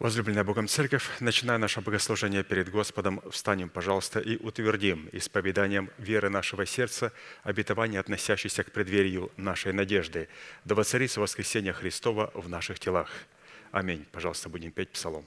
Возлюбленная Богом Церковь, начиная наше богослужение перед Господом, встанем, пожалуйста, и утвердим исповеданием веры нашего сердца обетование, относящееся к преддверию нашей надежды, да воцарится воскресение Христова в наших телах. Аминь. Пожалуйста, будем петь псалом.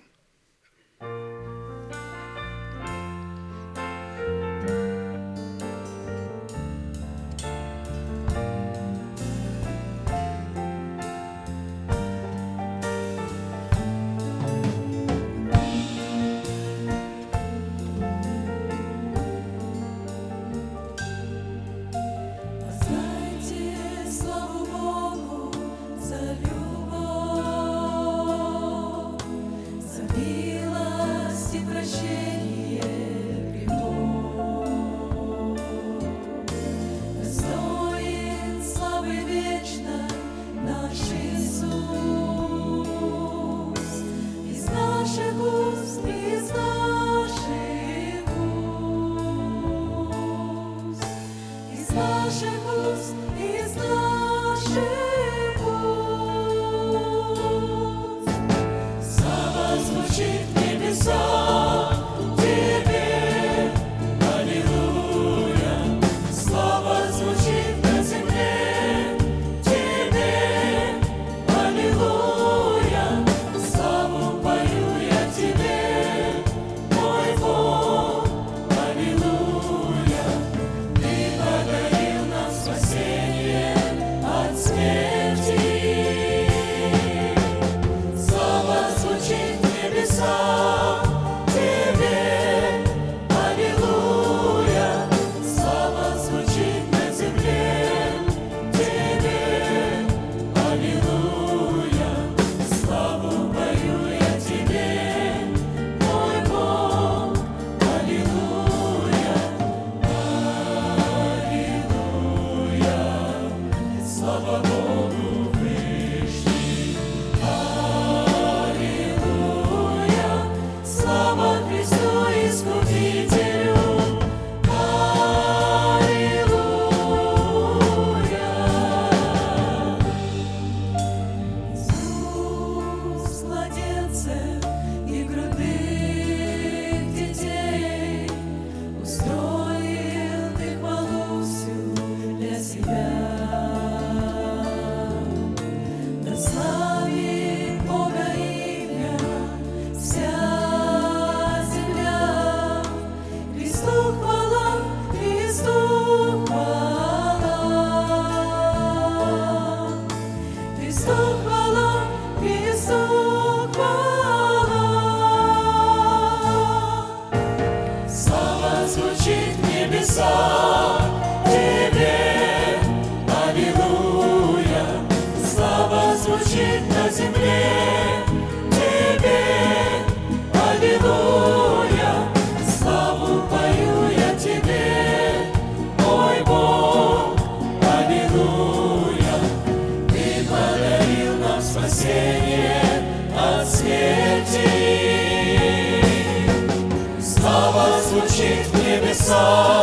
В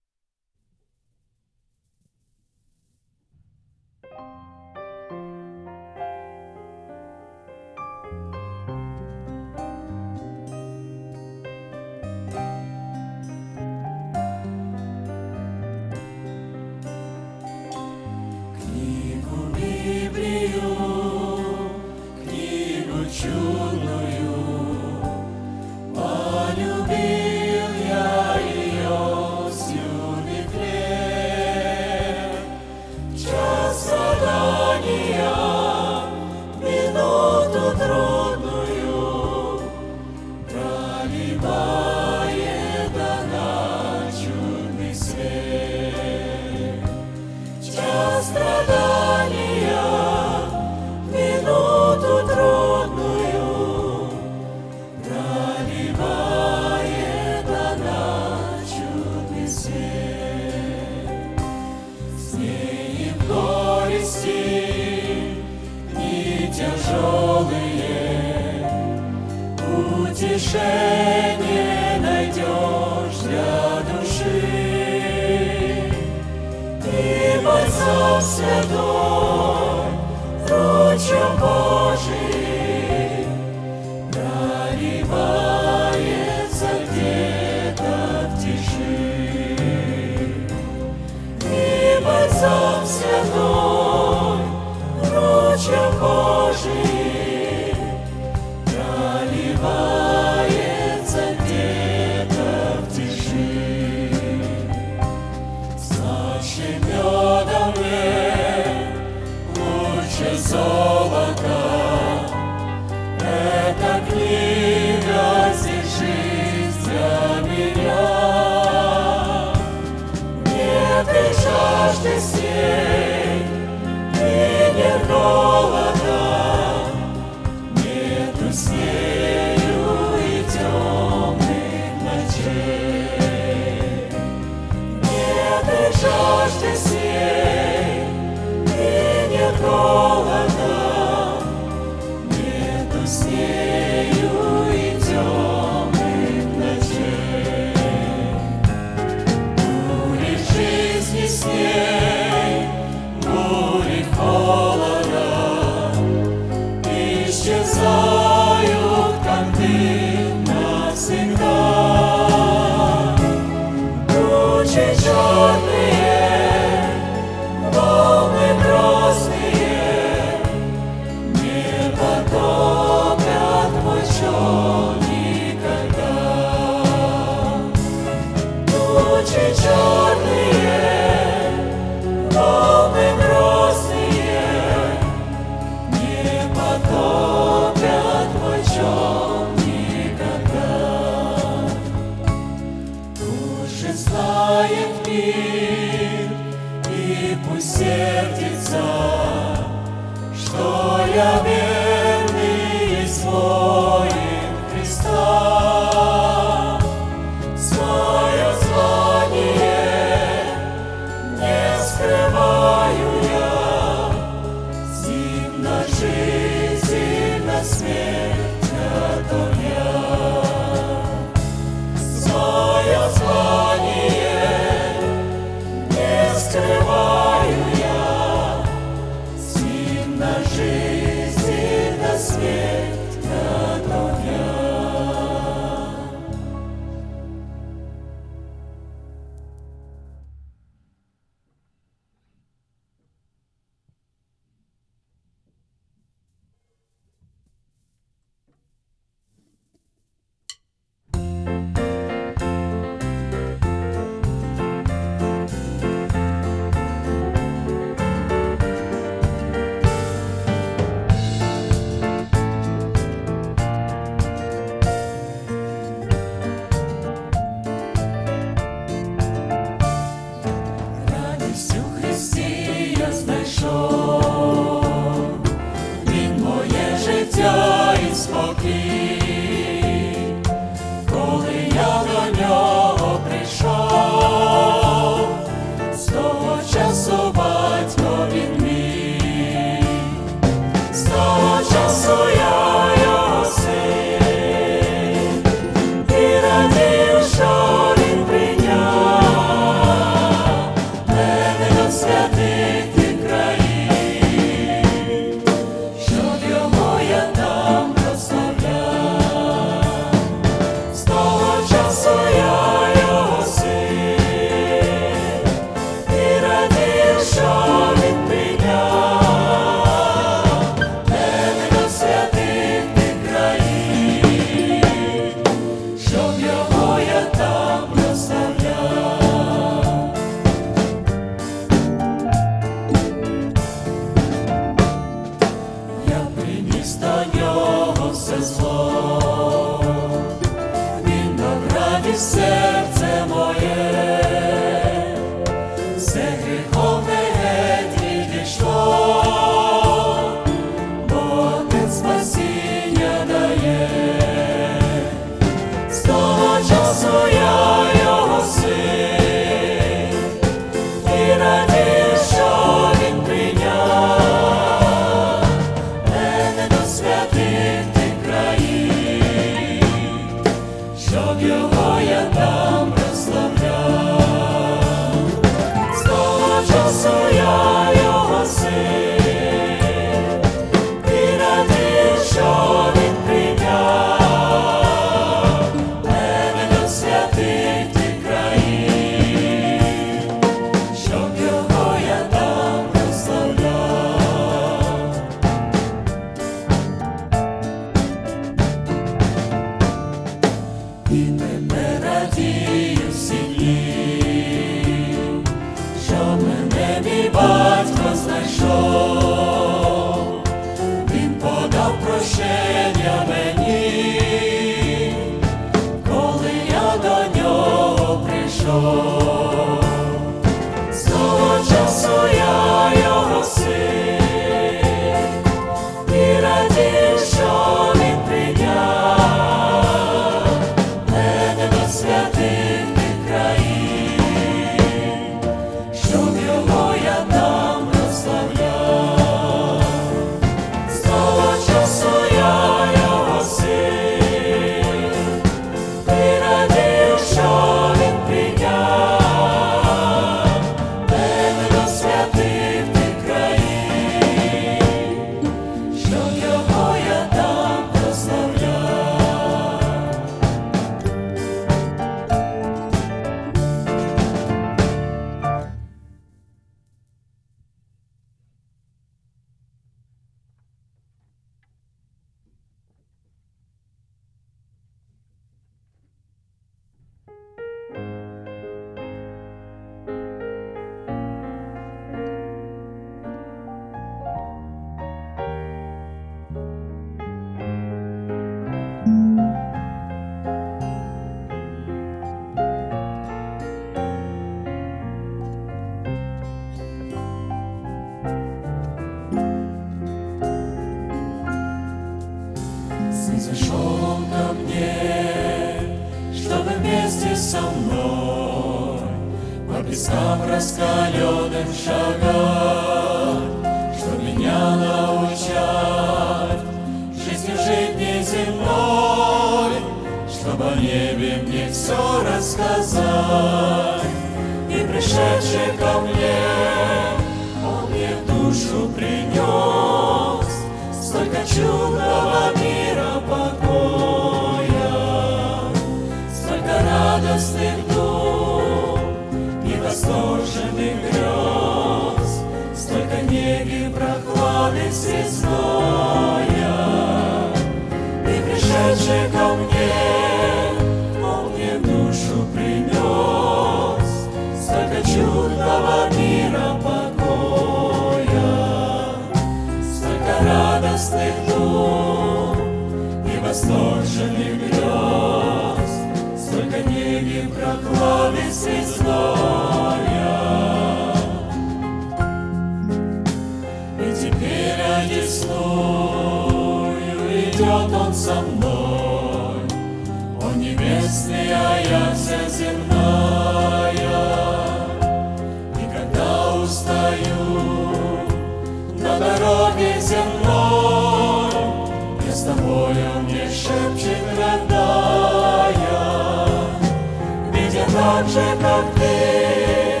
как ты,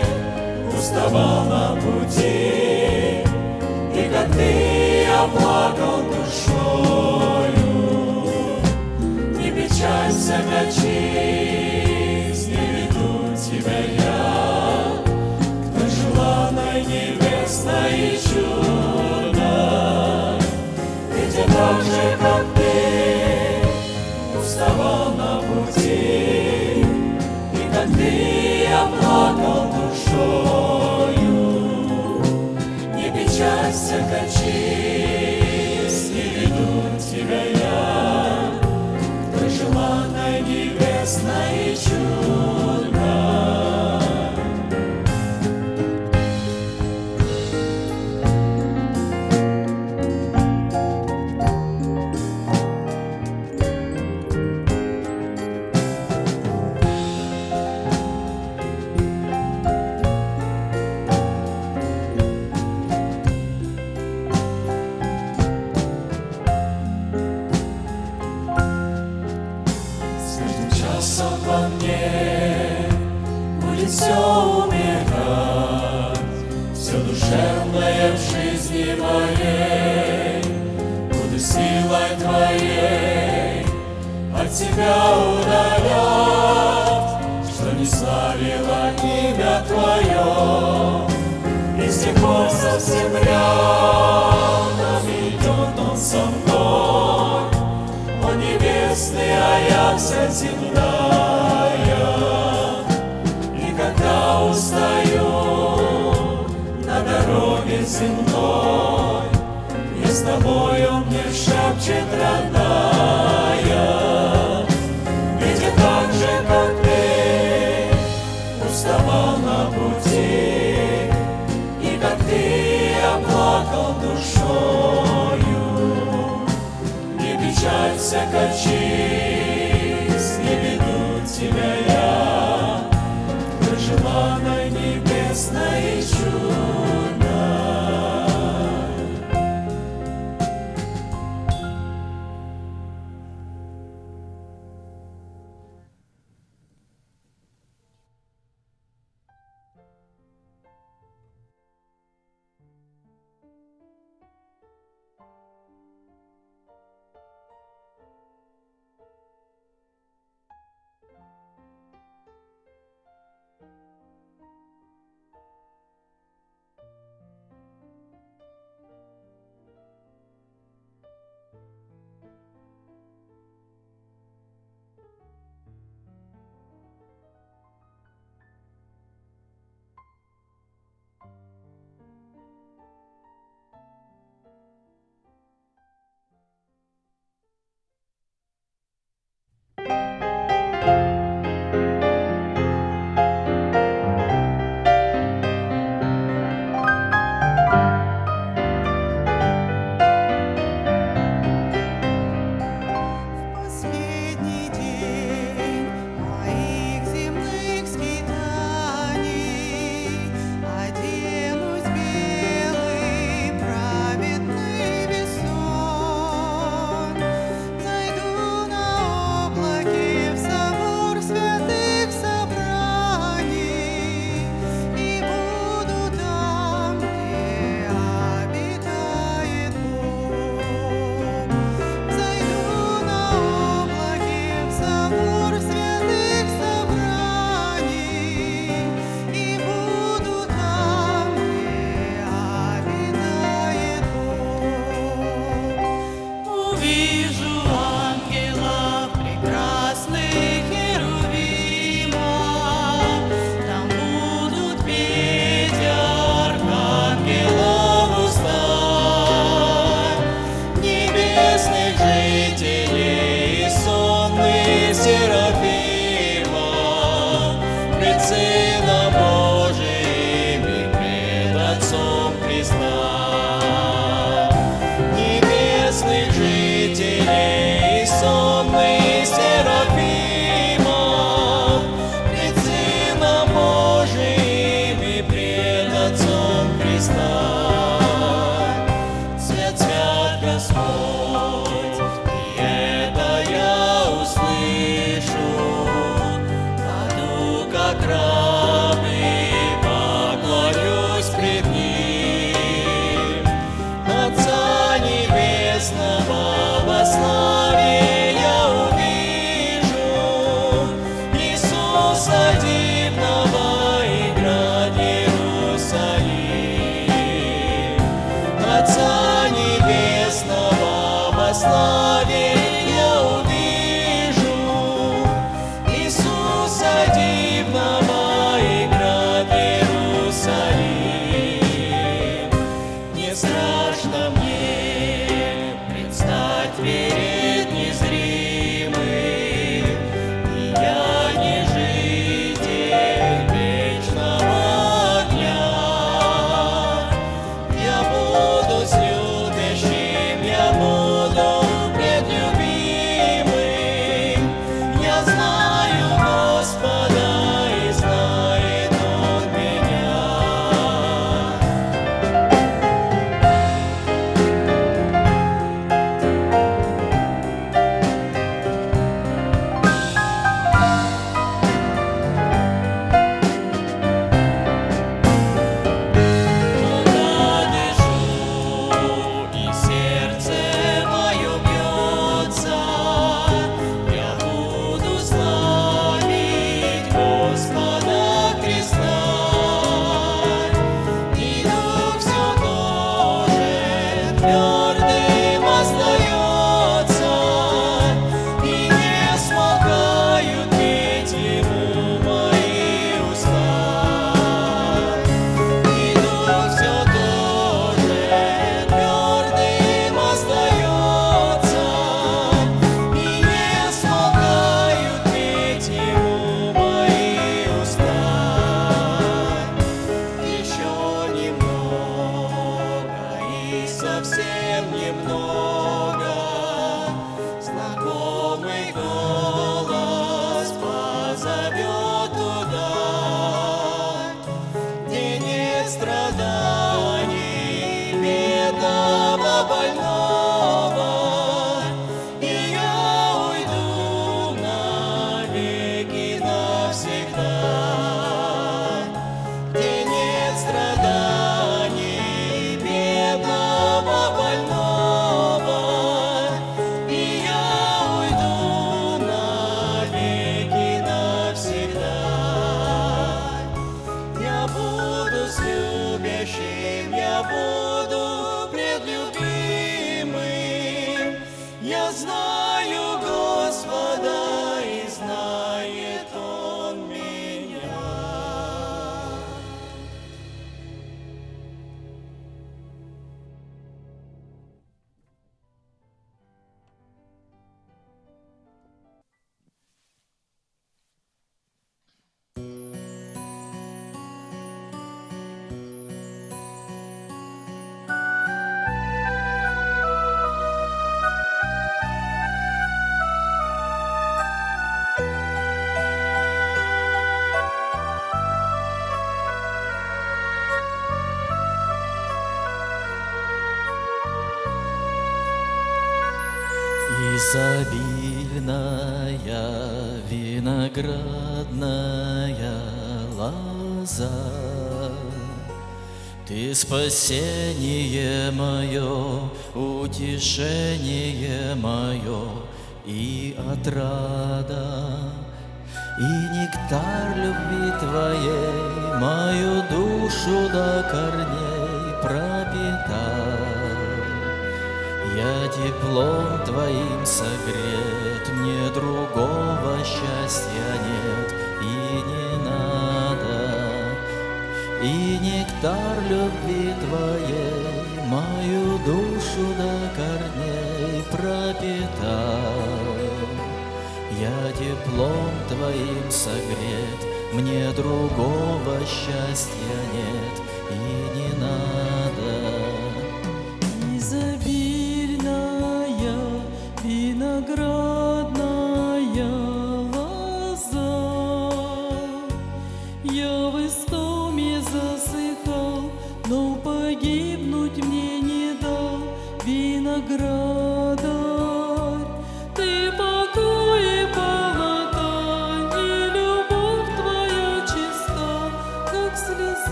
уставал на пути, и как ты я душою, не печалься, качи. тобою, не печалься, качи. земная Никогда устаю на дороге земной И с тобою мне шепчет родная Ведь я так же, как ты, уставал на пути И как ты оплакал душою. Не печалься, конечно спасение мое, утешение.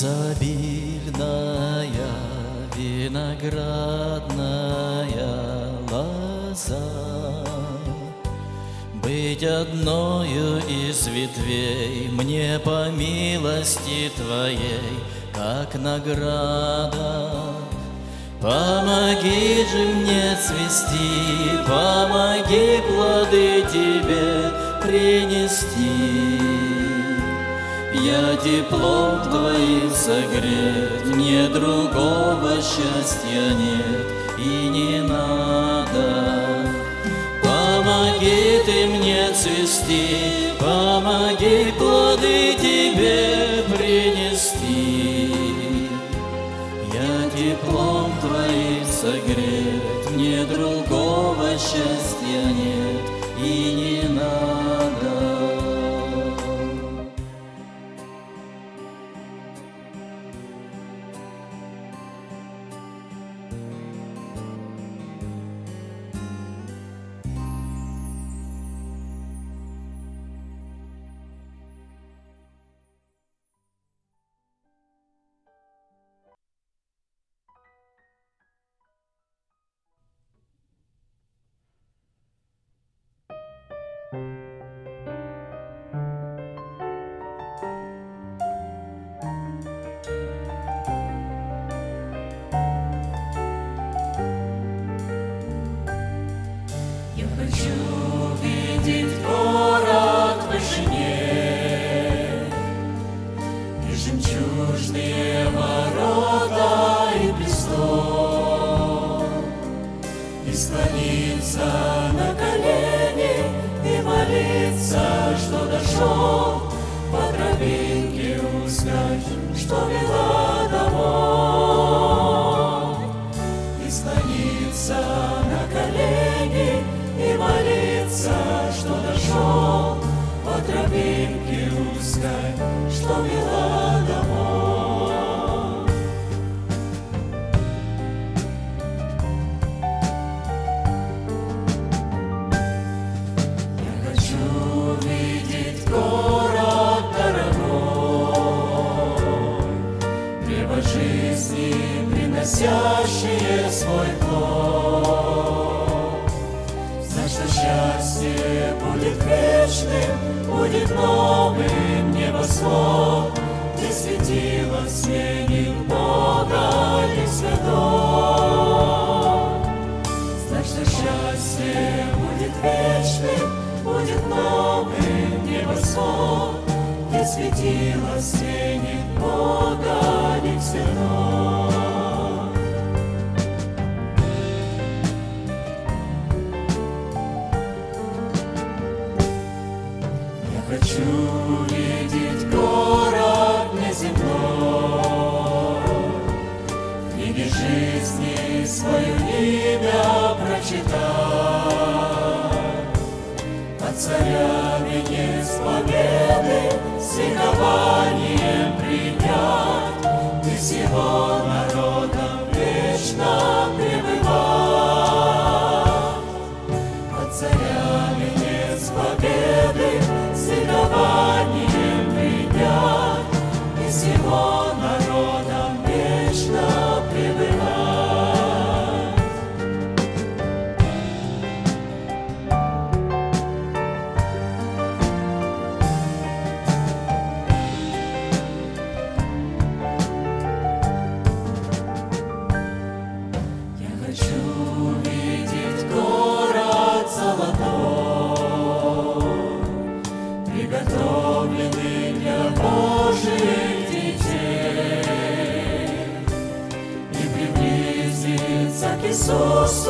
Изобильная виноградная лоза. Быть одною из ветвей Мне по милости Твоей Как награда. Помоги же мне цвести Помоги плоды Тебе принести. Я теплом твоим согрет, мне другого счастья нет и не надо. Помоги ты мне цвести, помоги плоды тебе принести. Я теплом твоим согрет, мне другого счастья светило сменит Бога и святой. Знать, что счастье будет вечным, будет новым небосвод, Где светило сменит Бога и победы с ликованием принять И всего народом вечно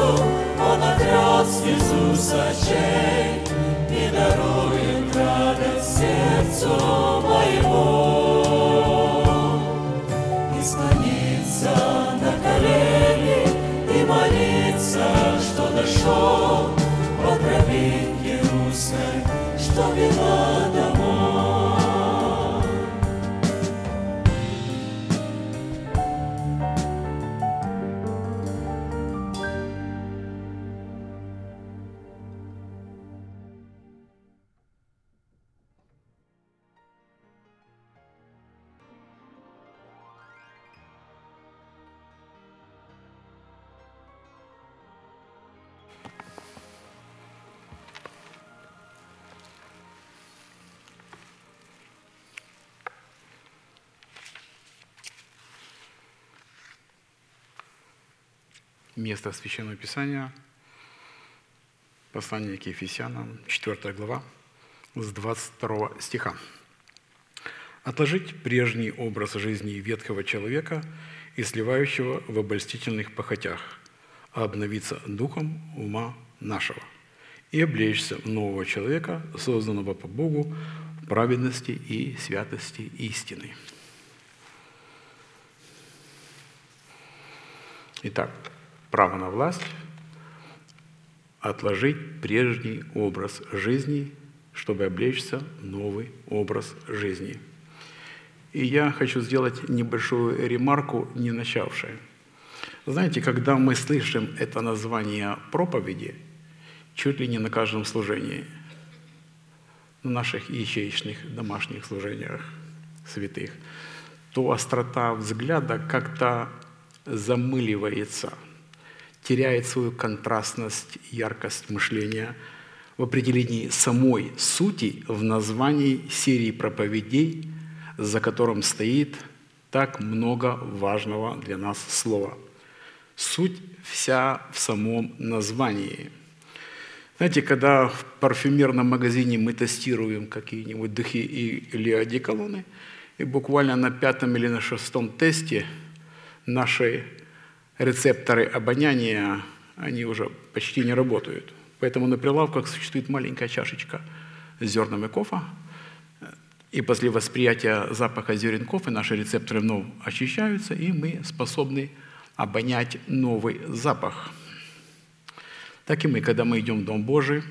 Он отряд Иисуса Место Священного Писания, послание к Ефесянам, 4 глава, с 22 стиха. «Отложить прежний образ жизни ветхого человека и сливающего в обольстительных похотях, а обновиться духом ума нашего и облечься в нового человека, созданного по Богу в праведности и святости истины». Итак, право на власть – отложить прежний образ жизни, чтобы облечься в новый образ жизни. И я хочу сделать небольшую ремарку, не начавшую. Знаете, когда мы слышим это название проповеди, чуть ли не на каждом служении, на наших ячеечных домашних служениях святых, то острота взгляда как-то замыливается, теряет свою контрастность, яркость мышления в определении самой сути в названии серии проповедей, за которым стоит так много важного для нас слова. Суть вся в самом названии. Знаете, когда в парфюмерном магазине мы тестируем какие-нибудь духи или одеколоны, и буквально на пятом или на шестом тесте наши рецепторы обоняния, они уже почти не работают. Поэтому на прилавках существует маленькая чашечка с зернами кофе, и после восприятия запаха зерен кофе наши рецепторы вновь очищаются, и мы способны обонять новый запах. Так и мы, когда мы идем в Дом Божий,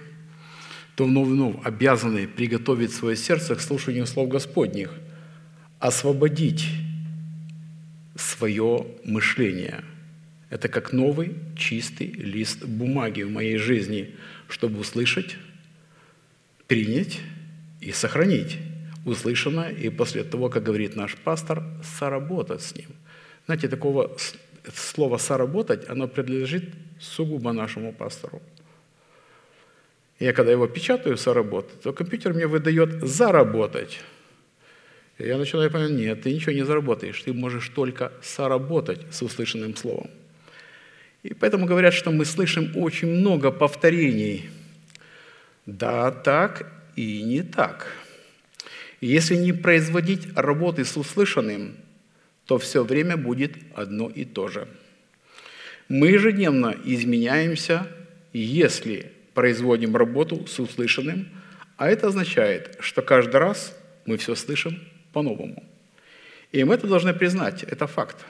то вновь вновь обязаны приготовить свое сердце к слушанию слов Господних, освободить свое мышление. Это как новый чистый лист бумаги в моей жизни, чтобы услышать, принять и сохранить услышанное, и после того, как говорит наш пастор, соработать с ним. Знаете, такого слова «соработать», оно принадлежит сугубо нашему пастору. Я когда его печатаю «соработать», то компьютер мне выдает «заработать». Я начинаю понимать, нет, ты ничего не заработаешь, ты можешь только соработать с услышанным словом. И поэтому говорят, что мы слышим очень много повторений. Да, так и не так. Если не производить работы с услышанным, то все время будет одно и то же. Мы ежедневно изменяемся, если производим работу с услышанным, а это означает, что каждый раз мы все слышим по-новому. И мы это должны признать, это факт.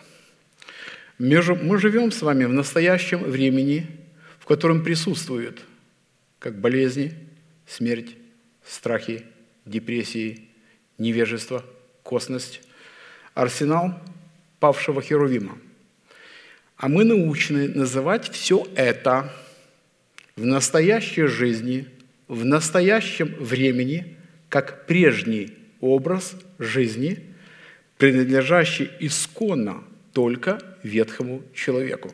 Мы живем с вами в настоящем времени, в котором присутствуют как болезни, смерть, страхи, депрессии, невежество, косность, арсенал павшего Херувима. А мы научены называть все это в настоящей жизни, в настоящем времени, как прежний образ жизни, принадлежащий исконно только ветхому человеку.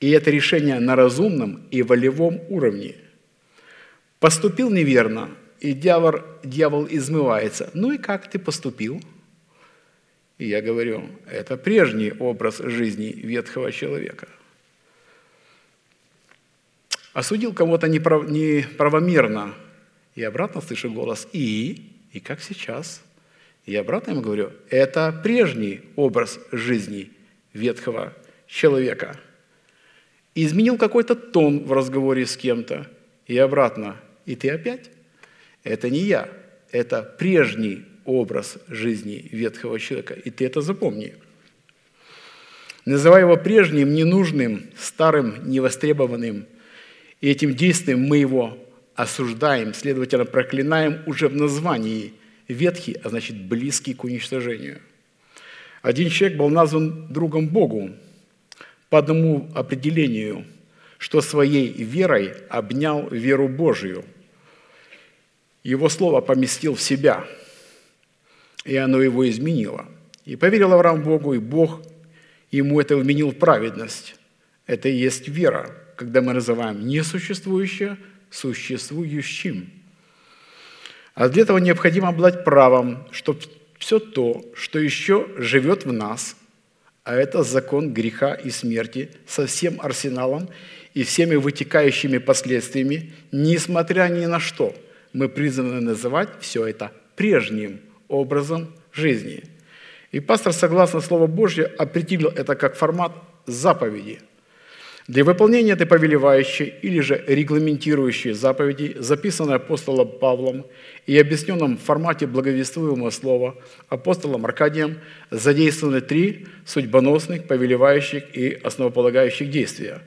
И это решение на разумном и волевом уровне. Поступил неверно, и дьявол, дьявол измывается. Ну и как ты поступил? И я говорю, это прежний образ жизни ветхого человека. Осудил кого-то неправомерно, и обратно слышу голос «и», и как сейчас. И обратно ему говорю, это прежний образ жизни ветхого человека. изменил какой-то тон в разговоре с кем-то, и обратно, и ты опять. Это не я, это прежний образ жизни ветхого человека, и ты это запомни. Называя его прежним, ненужным, старым, невостребованным, и этим действием мы его осуждаем, следовательно, проклинаем уже в названии. Ветхий, а значит близкий к уничтожению. Один человек был назван другом Богу по одному определению, что своей верой обнял веру Божию – его слово поместил в себя, и оно его изменило. И поверил Авраам Богу, и Бог ему это вменил в праведность. Это и есть вера, когда мы называем несуществующее существующим. А для этого необходимо обладать правом, чтобы все то, что еще живет в нас, а это закон греха и смерти со всем арсеналом и всеми вытекающими последствиями, несмотря ни на что – мы призваны называть все это прежним образом жизни. И пастор, согласно Слову Божьему, определил это как формат заповеди. Для выполнения этой повелевающей или же регламентирующей заповеди, записанной апостолом Павлом и объясненном в формате благовествуемого слова апостолом Аркадием, задействованы три судьбоносных, повелевающих и основополагающих действия,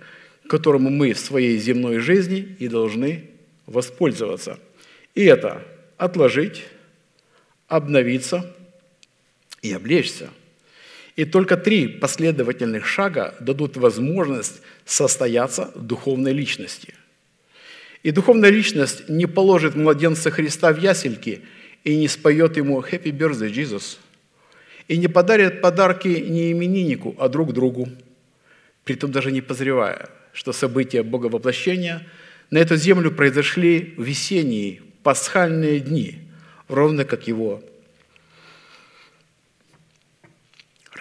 которыми мы в своей земной жизни и должны воспользоваться – и это отложить, обновиться и облечься. И только три последовательных шага дадут возможность состояться духовной личности. И духовная личность не положит младенца Христа в ясельки и не споет ему «Happy birthday, Jesus», и не подарит подарки не имениннику, а друг другу, притом даже не позревая, что события Боговоплощения на эту землю произошли в весенние, пасхальные дни, ровно как его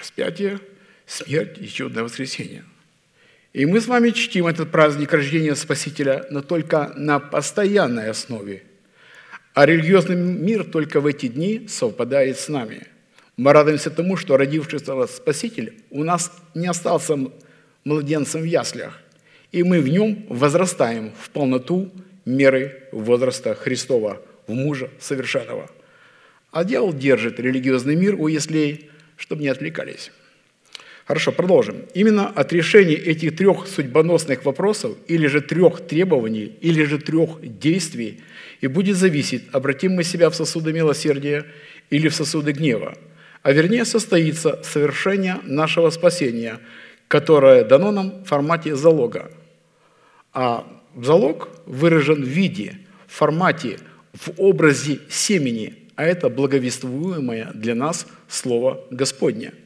распятие, смерть и чудное воскресенье. И мы с вами чтим этот праздник рождения Спасителя, но только на постоянной основе. А религиозный мир только в эти дни совпадает с нами. Мы радуемся тому, что родившийся Спаситель у нас не остался младенцем в яслях, и мы в нем возрастаем в полноту меры возраста Христова, в мужа совершенного. А дьявол держит религиозный мир у яслей, чтобы не отвлекались. Хорошо, продолжим. Именно от решения этих трех судьбоносных вопросов, или же трех требований, или же трех действий, и будет зависеть, обратим мы себя в сосуды милосердия или в сосуды гнева, а вернее состоится совершение нашего спасения, которое дано нам в формате залога. А залог выражен в виде, в формате, в образе семени, а это благовествуемое для нас Слово Господне –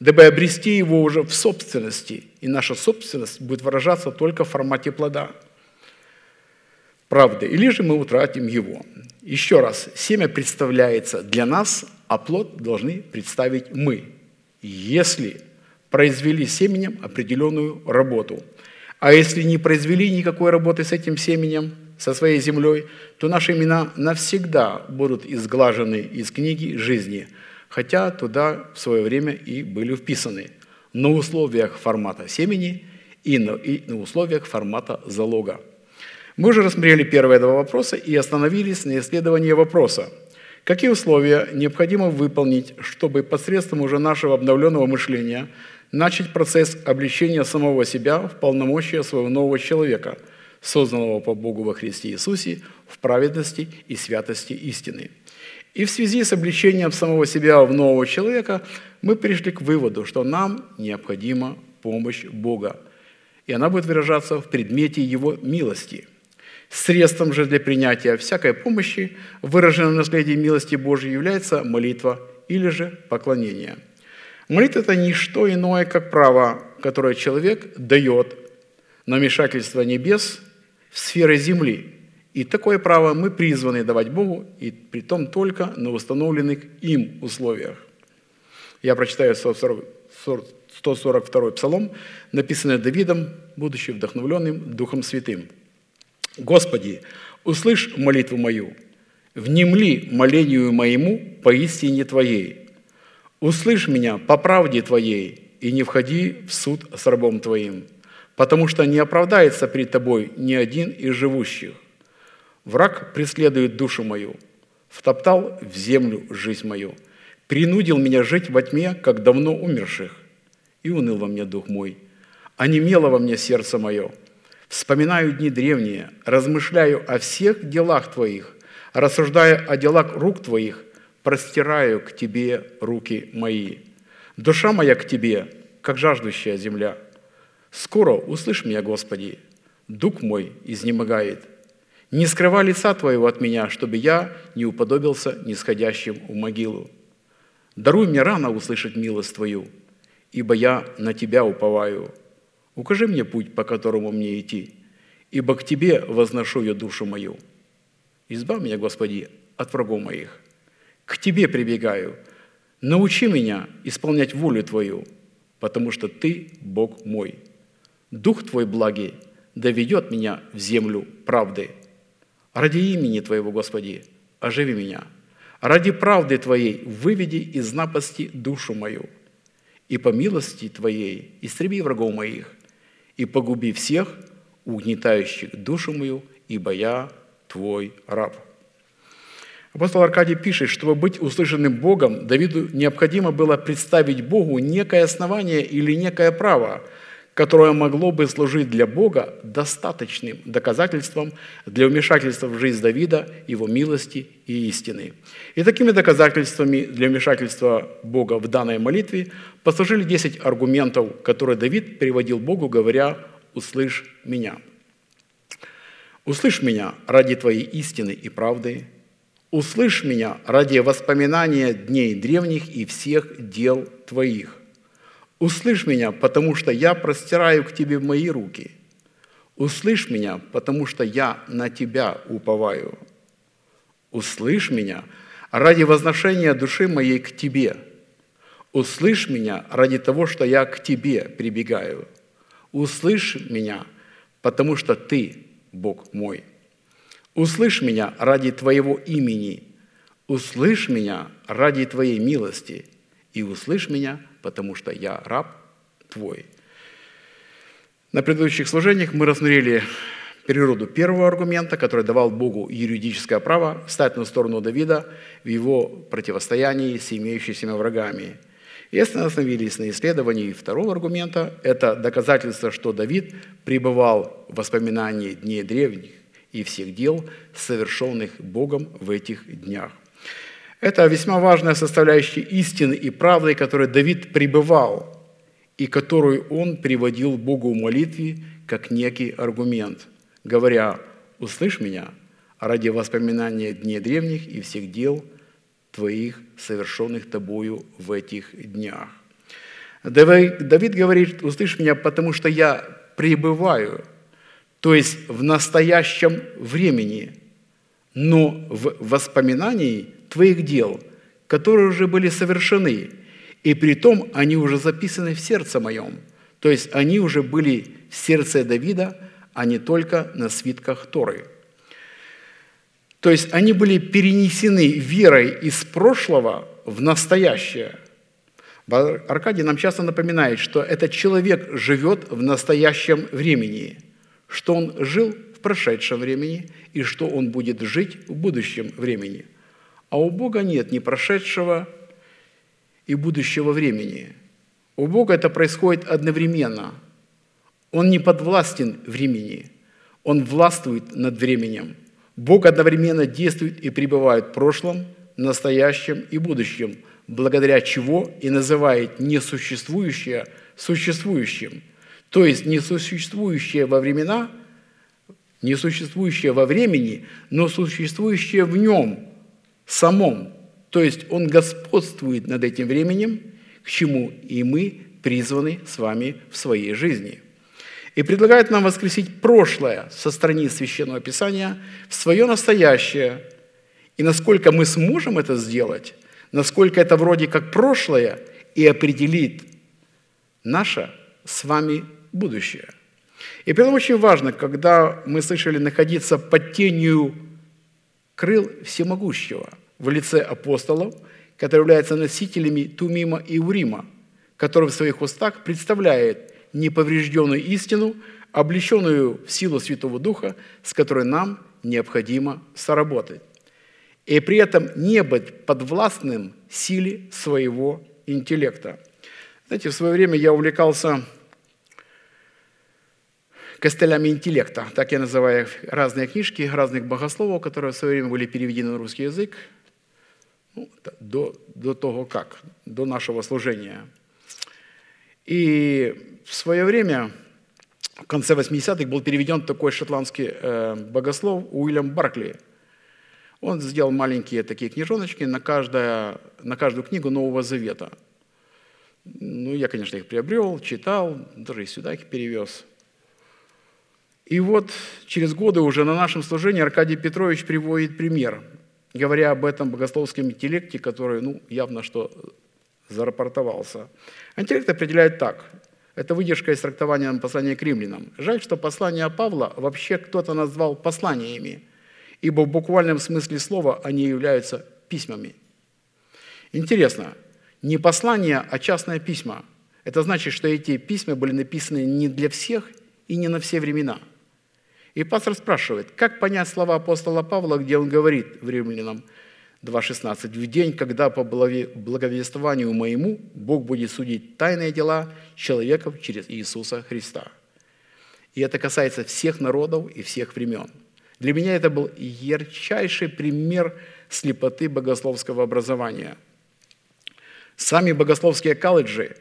дабы обрести его уже в собственности, и наша собственность будет выражаться только в формате плода. Правда, или же мы утратим его. Еще раз, семя представляется для нас, а плод должны представить мы, если произвели семенем определенную работу. А если не произвели никакой работы с этим семенем, со своей землей, то наши имена навсегда будут изглажены из книги жизни – хотя туда в свое время и были вписаны. На условиях формата семени и на, и на условиях формата залога. Мы уже рассмотрели первые два вопроса и остановились на исследовании вопроса, какие условия необходимо выполнить, чтобы посредством уже нашего обновленного мышления начать процесс обличения самого себя в полномочия своего нового человека, созданного по Богу во Христе Иисусе в праведности и святости истины – и в связи с обличением самого себя в нового человека мы пришли к выводу, что нам необходима помощь Бога. И она будет выражаться в предмете Его милости. Средством же для принятия всякой помощи, выраженной в наследии милости Божьей, является молитва или же поклонение. Молитва – это не что иное, как право, которое человек дает на вмешательство небес сферы земли – и такое право мы призваны давать Богу, и при том только на установленных им условиях. Я прочитаю 142 псалом, написанный Давидом, будучи вдохновленным Духом Святым. «Господи, услышь молитву мою, внемли молению моему по истине Твоей. Услышь меня по правде Твоей, и не входи в суд с рабом Твоим, потому что не оправдается пред Тобой ни один из живущих. Враг преследует душу мою, втоптал в землю жизнь мою, принудил меня жить во тьме, как давно умерших, и уныл во мне дух мой, а немело во мне сердце мое. Вспоминаю дни древние, размышляю о всех делах Твоих, рассуждая о делах рук Твоих, простираю к Тебе руки мои. Душа моя к Тебе, как жаждущая земля. Скоро услышь меня, Господи, дух мой изнемогает – не скрывай лица Твоего от меня, чтобы я не уподобился нисходящим в могилу. Даруй мне рано услышать милость Твою, ибо я на Тебя уповаю. Укажи мне путь, по которому мне идти, ибо к Тебе возношу я душу мою. Избавь меня, Господи, от врагов моих. К Тебе прибегаю. Научи меня исполнять волю Твою, потому что Ты Бог мой. Дух Твой благий доведет меня в землю правды – Ради имени Твоего, Господи, оживи меня. Ради правды Твоей выведи из напасти душу мою. И по милости Твоей истреби врагов моих, и погуби всех, угнетающих душу мою, ибо я Твой раб». Апостол Аркадий пишет, чтобы быть услышанным Богом, Давиду необходимо было представить Богу некое основание или некое право – которое могло бы служить для Бога достаточным доказательством для вмешательства в жизнь Давида, его милости и истины. И такими доказательствами для вмешательства Бога в данной молитве послужили 10 аргументов, которые Давид приводил Богу, говоря «Услышь меня». «Услышь меня ради Твоей истины и правды, услышь меня ради воспоминания дней древних и всех дел Твоих, Услышь меня, потому что я простираю к Тебе мои руки. Услышь меня, потому что я на Тебя уповаю. Услышь меня ради возношения души моей к Тебе. Услышь меня ради того, что я к Тебе прибегаю. услышь меня, потому что Ты, Бог мой. Услышь меня ради Твоего имени, услышь меня ради Твоей милости, и услышь меня, потому что я раб Твой». На предыдущих служениях мы рассмотрели природу первого аргумента, который давал Богу юридическое право стать на сторону Давида в его противостоянии с имеющимися врагами. И остановились на исследовании второго аргумента. Это доказательство, что Давид пребывал в воспоминании дней древних и всех дел, совершенных Богом в этих днях. Это весьма важная составляющая истины и правды, которой Давид пребывал и которую он приводил Богу в молитве как некий аргумент – говоря, «Услышь меня ради воспоминания дней древних и всех дел твоих, совершенных тобою в этих днях». Давид говорит, «Услышь меня, потому что я пребываю», то есть в настоящем времени, но в воспоминании твоих дел, которые уже были совершены, и при том они уже записаны в сердце моем, то есть они уже были в сердце Давида – а не только на свитках Торы. То есть они были перенесены верой из прошлого в настоящее. Аркадий нам часто напоминает, что этот человек живет в настоящем времени, что он жил в прошедшем времени и что он будет жить в будущем времени. А у Бога нет ни прошедшего и будущего времени. У Бога это происходит одновременно – он не подвластен времени, Он властвует над временем. Бог одновременно действует и пребывает в прошлом, настоящем и будущем, благодаря чего и называет несуществующее существующим. То есть несуществующее во времена, несуществующее во времени, но существующее в нем самом. То есть он господствует над этим временем, к чему и мы призваны с вами в своей жизни и предлагает нам воскресить прошлое со страниц Священного Писания в свое настоящее. И насколько мы сможем это сделать, насколько это вроде как прошлое и определит наше с вами будущее. И поэтому очень важно, когда мы слышали находиться под тенью крыл всемогущего в лице апостолов, которые являются носителями Тумима и Урима, который в своих устах представляет неповрежденную истину, облеченную в силу Святого Духа, с которой нам необходимо соработать. И при этом не быть подвластным силе своего интеллекта. Знаете, в свое время я увлекался костылями интеллекта, так я называю разные книжки разных богословов, которые в свое время были переведены на русский язык, ну, до, до того как, до нашего служения – и в свое время, в конце 80-х, был переведен такой шотландский э, богослов Уильям Баркли. Он сделал маленькие такие книжоночки на, каждое, на каждую книгу Нового Завета. Ну, я, конечно, их приобрел, читал, даже и сюда их перевез. И вот через годы уже на нашем служении Аркадий Петрович приводит пример, говоря об этом богословском интеллекте, который, ну, явно что зарапортовался. Интеллект определяет так. Это выдержка из трактования послания к римлянам. Жаль, что послания Павла вообще кто-то назвал посланиями, ибо в буквальном смысле слова они являются письмами. Интересно, не послания, а частное письма. Это значит, что эти письма были написаны не для всех и не на все времена. И пастор спрашивает, как понять слова апостола Павла, где он говорит в римлянам – 2.16. «В день, когда по благовествованию моему Бог будет судить тайные дела человеков через Иисуса Христа». И это касается всех народов и всех времен. Для меня это был ярчайший пример слепоты богословского образования. Сами богословские колледжи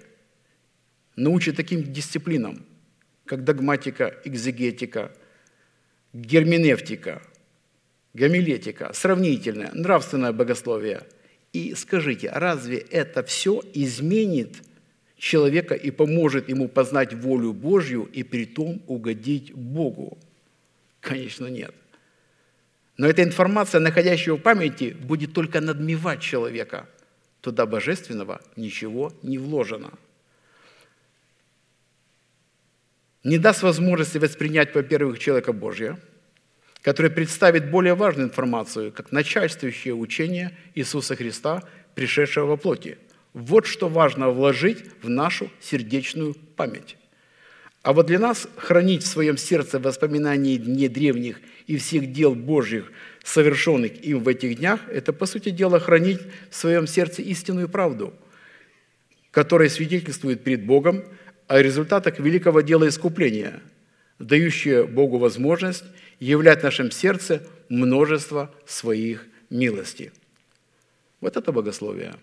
научат таким дисциплинам, как догматика, экзегетика, герменевтика – гомилетика, сравнительное, нравственное богословие. И скажите, разве это все изменит человека и поможет ему познать волю Божью и при том угодить Богу? Конечно, нет. Но эта информация, находящая в памяти, будет только надмевать человека. Туда божественного ничего не вложено. Не даст возможности воспринять, во-первых, человека Божия, который представит более важную информацию, как начальствующее учение Иисуса Христа, пришедшего во плоти. Вот что важно вложить в нашу сердечную память. А вот для нас хранить в своем сердце воспоминания дней древних и всех дел Божьих, совершенных им в этих днях, это, по сути дела, хранить в своем сердце истинную правду, которая свидетельствует перед Богом о результатах великого дела искупления, дающее Богу возможность являть в нашем сердце множество своих милостей. Вот это богословие.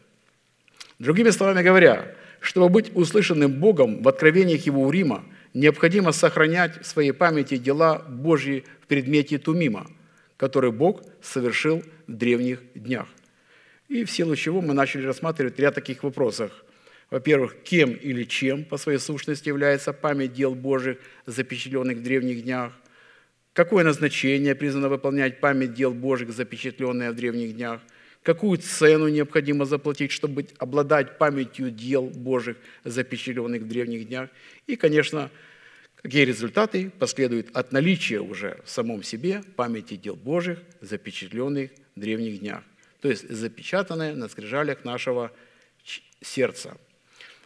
Другими словами говоря, чтобы быть услышанным Богом в откровениях Его у Рима, необходимо сохранять в своей памяти дела Божьи в предмете Тумима, который Бог совершил в древних днях. И в силу чего мы начали рассматривать ряд таких вопросов – во-первых, кем или чем по своей сущности является память дел Божьих, запечатленных в древних днях, какое назначение призвано выполнять память дел Божьих, запечатленная в древних днях, какую цену необходимо заплатить, чтобы обладать памятью дел Божьих, запечатленных в древних днях, и, конечно, какие результаты последуют от наличия уже в самом себе памяти дел Божьих, запечатленных в древних днях, то есть запечатанное на скрижалях нашего сердца –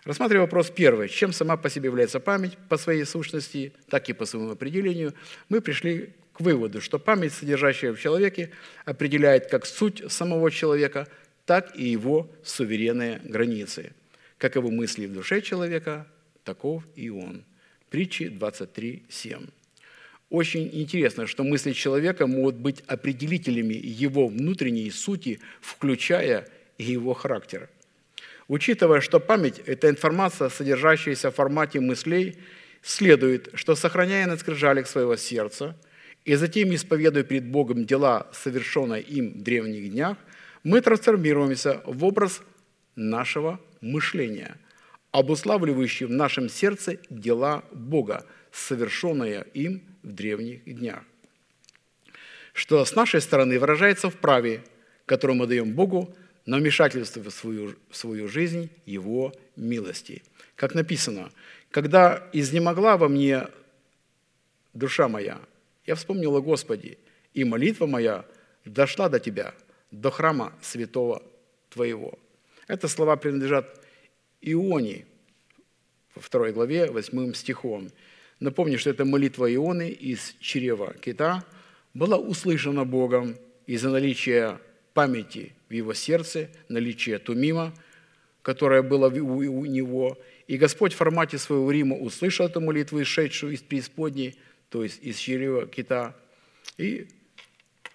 Рассматривая вопрос первый, чем сама по себе является память по своей сущности, так и по своему определению, мы пришли к выводу, что память, содержащая в человеке, определяет как суть самого человека, так и его суверенные границы. Каковы мысли в душе человека, таков и он. Притчи 23.7. Очень интересно, что мысли человека могут быть определителями его внутренней сути, включая и его характер. Учитывая, что память – это информация, содержащаяся в формате мыслей, следует, что, сохраняя на скрижалях своего сердца и затем исповедуя перед Богом дела, совершенные им в древних днях, мы трансформируемся в образ нашего мышления, обуславливающий в нашем сердце дела Бога, совершенные им в древних днях. Что с нашей стороны выражается в праве, которое мы даем Богу на вмешательство в свою, в свою жизнь Его милости. Как написано, когда изнемогла во мне душа моя, я вспомнила Господи, и молитва моя дошла до Тебя, до храма святого Твоего. Это слова принадлежат Ионе, во второй главе, восьмым стихом. Напомню, что это молитва Ионы из чрева кита была услышана Богом из-за наличия памяти в его сердце, наличие тумима, которое было у него. И Господь в формате своего Рима услышал эту молитву, исшедшую из преисподней, то есть из чрева кита, и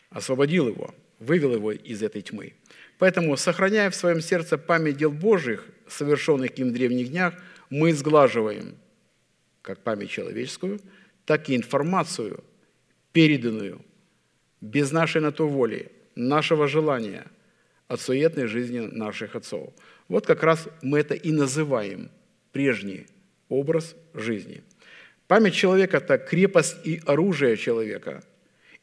освободил его, вывел его из этой тьмы. Поэтому, сохраняя в своем сердце память дел Божьих, совершенных им в древних днях, мы сглаживаем как память человеческую, так и информацию, переданную без нашей на то воли, нашего желания от суетной жизни наших отцов. Вот как раз мы это и называем прежний образ жизни. Память человека – это крепость и оружие человека.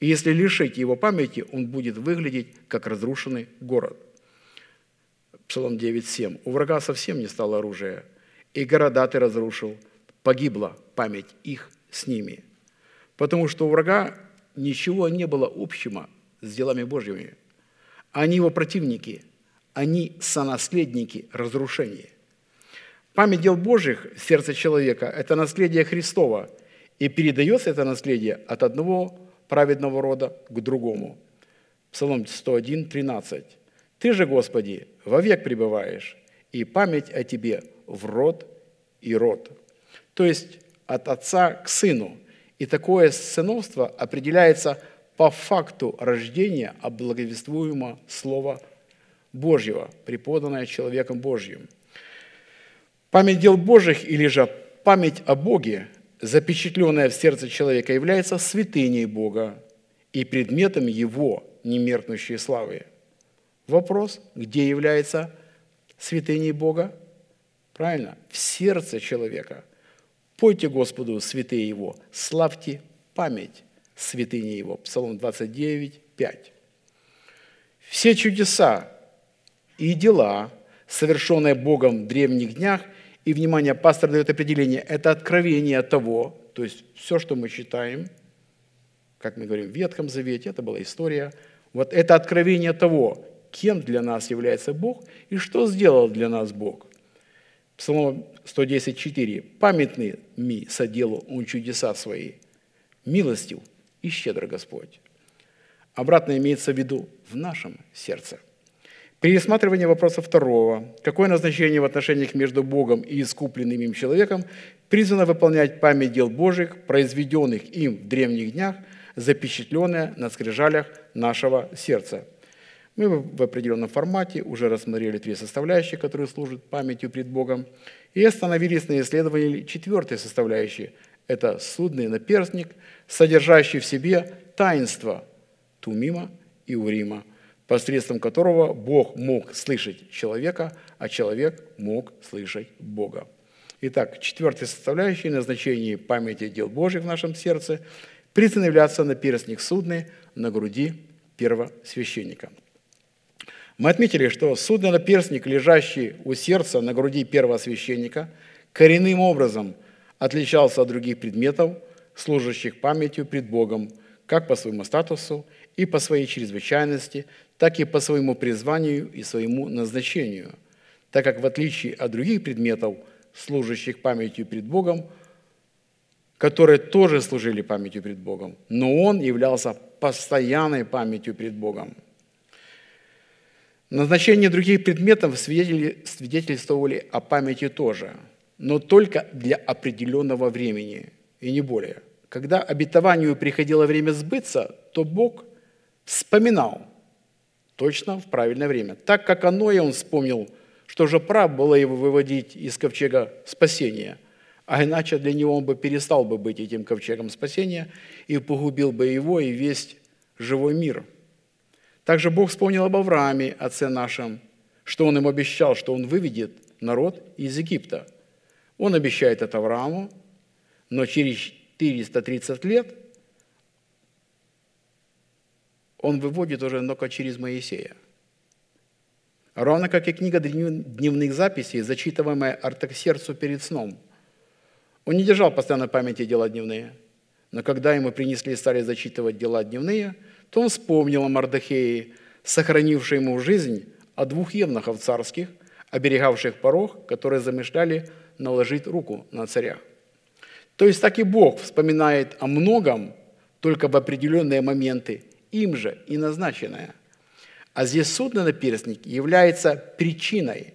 И если лишить его памяти, он будет выглядеть как разрушенный город. Псалом 9.7. «У врага совсем не стало оружия, и города ты разрушил, погибла память их с ними». Потому что у врага ничего не было общего с делами Божьими. Они его противники, они сонаследники разрушения. Память дел Божьих в сердце человека – это наследие Христова, и передается это наследие от одного праведного рода к другому. Псалом 101, 13. «Ты же, Господи, вовек пребываешь, и память о Тебе в род и род». То есть от отца к сыну. И такое сыновство определяется – по факту рождения облаговествуемо Слова Божьего, преподанное человеком Божьим. Память дел Божьих или же память о Боге, запечатленная в сердце человека, является святыней Бога и предметом Его немеркнущей славы. Вопрос, где является святыней Бога? Правильно, в сердце человека. Пойте Господу святые Его, славьте память святыни Его. Псалом 29, 5. Все чудеса и дела, совершенные Богом в древних днях, и, внимание, пастор дает определение, это откровение того, То есть все, что мы читаем, как мы говорим в Ветхом Завете, это была история. Вот это откровение того, кем для нас является Бог и что сделал для нас Бог. Псалом 110.4. «Памятный ми соделал Он чудеса свои, милостив и щедро Господь». Обратно имеется в виду в нашем сердце. При рассматривании вопроса второго, какое назначение в отношениях между Богом и искупленным им человеком призвано выполнять память дел Божьих, произведенных им в древних днях, запечатленное на скрижалях нашего сердца. Мы в определенном формате уже рассмотрели три составляющие, которые служат памятью пред Богом, и остановились на исследовании четвертой составляющей. Это судный наперстник, содержащий в себе таинство Тумима и Урима – посредством которого Бог мог слышать человека, а человек мог слышать Бога. Итак, четвертая составляющая назначение памяти дел Божьих в нашем сердце – пристановляться на перстник судный на груди первосвященника. Мы отметили, что судный наперстник, лежащий у сердца на груди первого священника, коренным образом отличался от других предметов, служащих памятью пред Богом, как по своему статусу и по своей чрезвычайности, так и по своему призванию и своему назначению, так как в отличие от других предметов, служащих памятью пред Богом, которые тоже служили памятью пред Богом, но он являлся постоянной памятью пред Богом. Назначение других предметов свидетельствовали о памяти тоже, но только для определенного времени и не более. Когда обетованию приходило время сбыться, то Бог вспоминал – точно в правильное время. Так как оно, и он вспомнил, что же прав было его выводить из ковчега спасения, а иначе для него он бы перестал бы быть этим ковчегом спасения и погубил бы его и весь живой мир. Также Бог вспомнил об Аврааме, отце нашем, что он им обещал, что он выведет народ из Египта. Он обещает это Аврааму, но через 430 лет – он выводит уже только через Моисея. Равно как и книга дневных записей, зачитываемая Артаксерцу перед сном. Он не держал постоянно памяти дела дневные, но когда ему принесли и стали зачитывать дела дневные, то он вспомнил о Мардахее, сохранившей ему жизнь, о двух евнухов царских, оберегавших порог, которые замышляли наложить руку на царя. То есть так и Бог вспоминает о многом только в определенные моменты им же и назначенное. А здесь судный наперстник является причиной,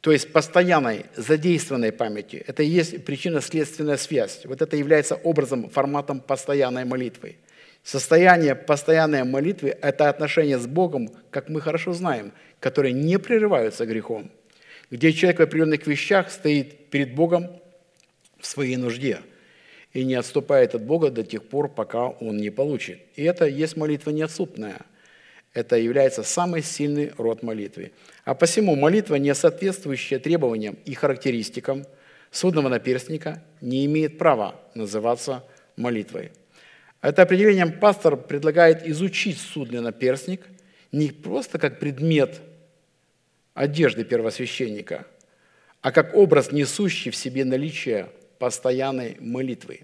то есть постоянной задействованной памяти. Это и есть причинно-следственная связь. Вот это является образом, форматом постоянной молитвы. Состояние постоянной молитвы – это отношения с Богом, как мы хорошо знаем, которые не прерываются грехом, где человек в определенных вещах стоит перед Богом в своей нужде – и не отступает от Бога до тех пор, пока он не получит. И это есть молитва неотступная. Это является самый сильный род молитвы. А посему молитва, не соответствующая требованиям и характеристикам судного наперстника, не имеет права называться молитвой. Это определением пастор предлагает изучить судный наперстник не просто как предмет одежды первосвященника, а как образ, несущий в себе наличие постоянной молитвы.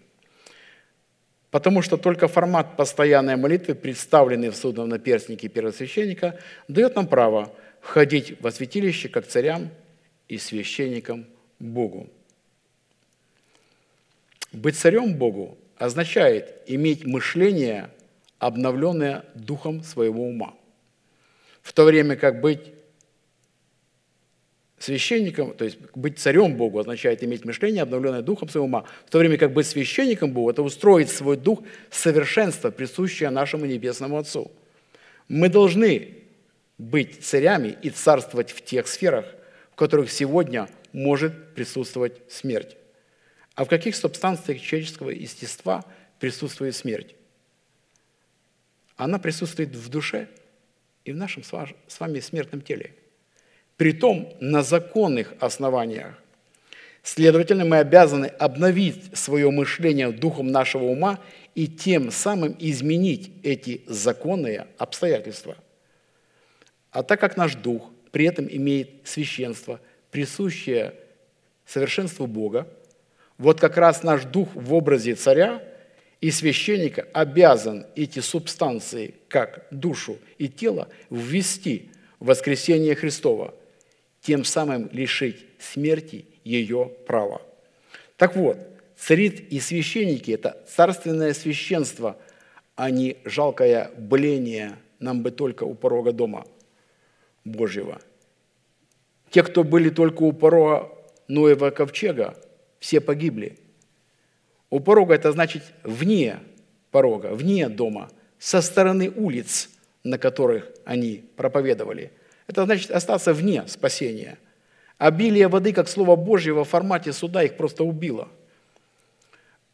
Потому что только формат постоянной молитвы, представленный в судном наперстнике первосвященника, дает нам право входить во святилище как царям и священникам Богу. Быть царем Богу означает иметь мышление, обновленное духом своего ума. В то время как быть священником, то есть быть царем Богу означает иметь мышление, обновленное духом своего ума, в то время как быть священником Богу – это устроить свой дух совершенство, присущее нашему Небесному Отцу. Мы должны быть царями и царствовать в тех сферах, в которых сегодня может присутствовать смерть. А в каких субстанциях человеческого естества присутствует смерть? Она присутствует в душе и в нашем с вами смертном теле – притом на законных основаниях. Следовательно, мы обязаны обновить свое мышление духом нашего ума и тем самым изменить эти законные обстоятельства. А так как наш дух при этом имеет священство, присущее совершенству Бога, вот как раз наш дух в образе царя и священника обязан эти субстанции, как душу и тело, ввести в воскресение Христова, тем самым лишить смерти ее права. Так вот, царит и священники – это царственное священство, а не жалкое бление нам бы только у порога дома Божьего. Те, кто были только у порога Ноева ковчега, все погибли. У порога это значит вне порога, вне дома, со стороны улиц, на которых они проповедовали. Это значит остаться вне спасения. Обилие воды, как Слово Божье во формате суда, их просто убило.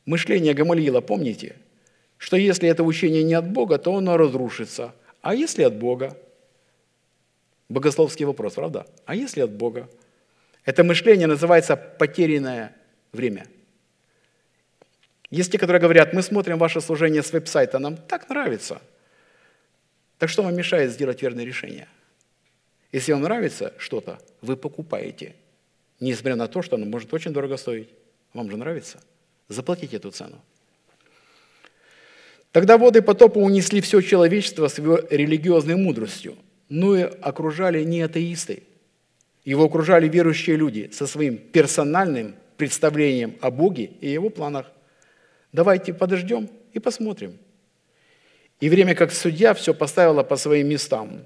Мышление Гамалиила, помните? Что если это учение не от Бога, то оно разрушится. А если от Бога? Богословский вопрос, правда? А если от Бога? Это мышление называется потерянное время. Есть те, которые говорят, мы смотрим ваше служение с веб-сайта, нам так нравится. Так что вам мешает сделать верное решение? Если вам нравится что-то, вы покупаете, несмотря на то, что оно может очень дорого стоить. Вам же нравится? Заплатите эту цену. Тогда воды потопа унесли все человечество с его религиозной мудростью, но и окружали не атеисты. Его окружали верующие люди со своим персональным представлением о Боге и его планах. Давайте подождем и посмотрим. И время как судья все поставило по своим местам.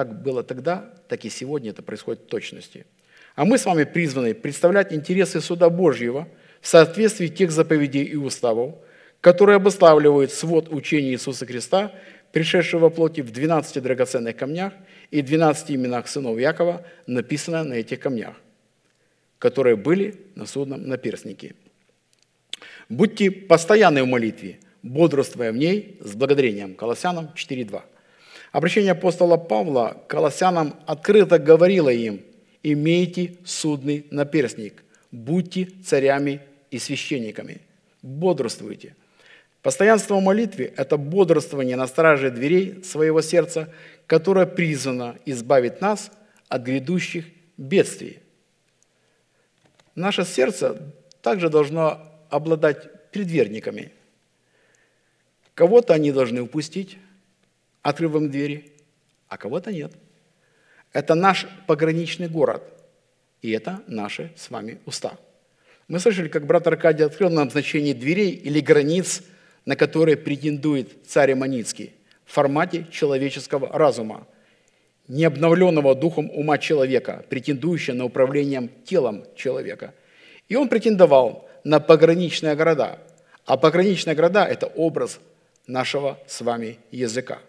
Как было тогда, так и сегодня это происходит в точности. А мы с вами призваны представлять интересы суда Божьего в соответствии тех заповедей и уставов, которые обуславливают свод учения Иисуса Христа, пришедшего во плоти в 12 драгоценных камнях и 12 именах сынов Якова, написано на этих камнях – которые были на судном наперстнике. Будьте постоянны в молитве, бодрствуя в ней с благодарением. Колоссянам 4.2. Обращение апостола Павла к колоссянам открыто говорило им, имейте судный наперстник, будьте царями и священниками, бодрствуйте. Постоянство в молитве – это бодрствование на страже дверей своего сердца, которое призвано избавить нас от грядущих бедствий – Наше сердце также должно обладать предверниками. Кого-то они должны упустить, открыв им двери, а кого-то нет. Это наш пограничный город, и это наши с вами уста. Мы слышали, как брат Аркадий открыл нам значение дверей или границ, на которые претендует царь Иманицкий в формате человеческого разума – необновленного духом ума человека, претендующего на управление телом человека. И он претендовал на пограничные города. А пограничные города – это образ нашего с вами языка,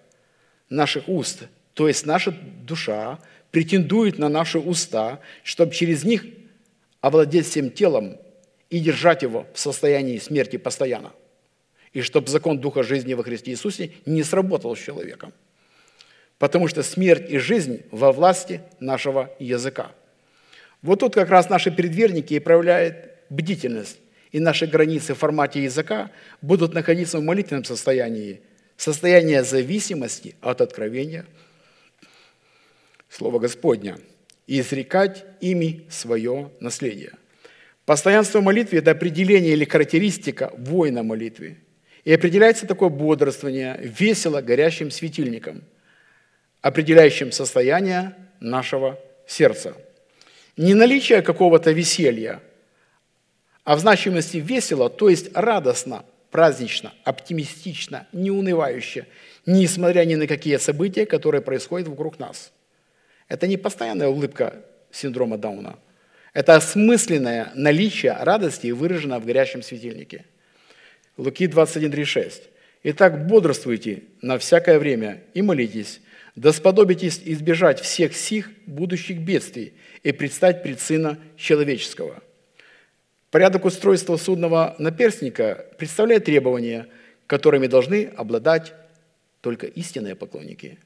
наших уст. То есть наша душа претендует на наши уста, чтобы через них овладеть всем телом и держать его в состоянии смерти постоянно. И чтобы закон Духа жизни во Христе Иисусе не сработал с человеком потому что смерть и жизнь во власти нашего языка. Вот тут как раз наши предверники и проявляют бдительность, и наши границы в формате языка будут находиться в молитвенном состоянии, состояние зависимости от откровения Слова Господня и изрекать ими свое наследие. Постоянство в молитве – это определение или характеристика воина молитвы. И определяется такое бодрствование весело горящим светильником – определяющим состояние нашего сердца. Не наличие какого-то веселья, а в значимости весело, то есть радостно, празднично, оптимистично, неунывающе, несмотря ни на какие события, которые происходят вокруг нас. Это не постоянная улыбка синдрома Дауна. Это осмысленное наличие радости, выраженное в горящем светильнике. Луки 21.36. «Итак, бодрствуйте на всякое время и молитесь, да сподобитесь избежать всех сих будущих бедствий и предстать пред Сына Человеческого». Порядок устройства судного наперстника представляет требования, которыми должны обладать только истинные поклонники.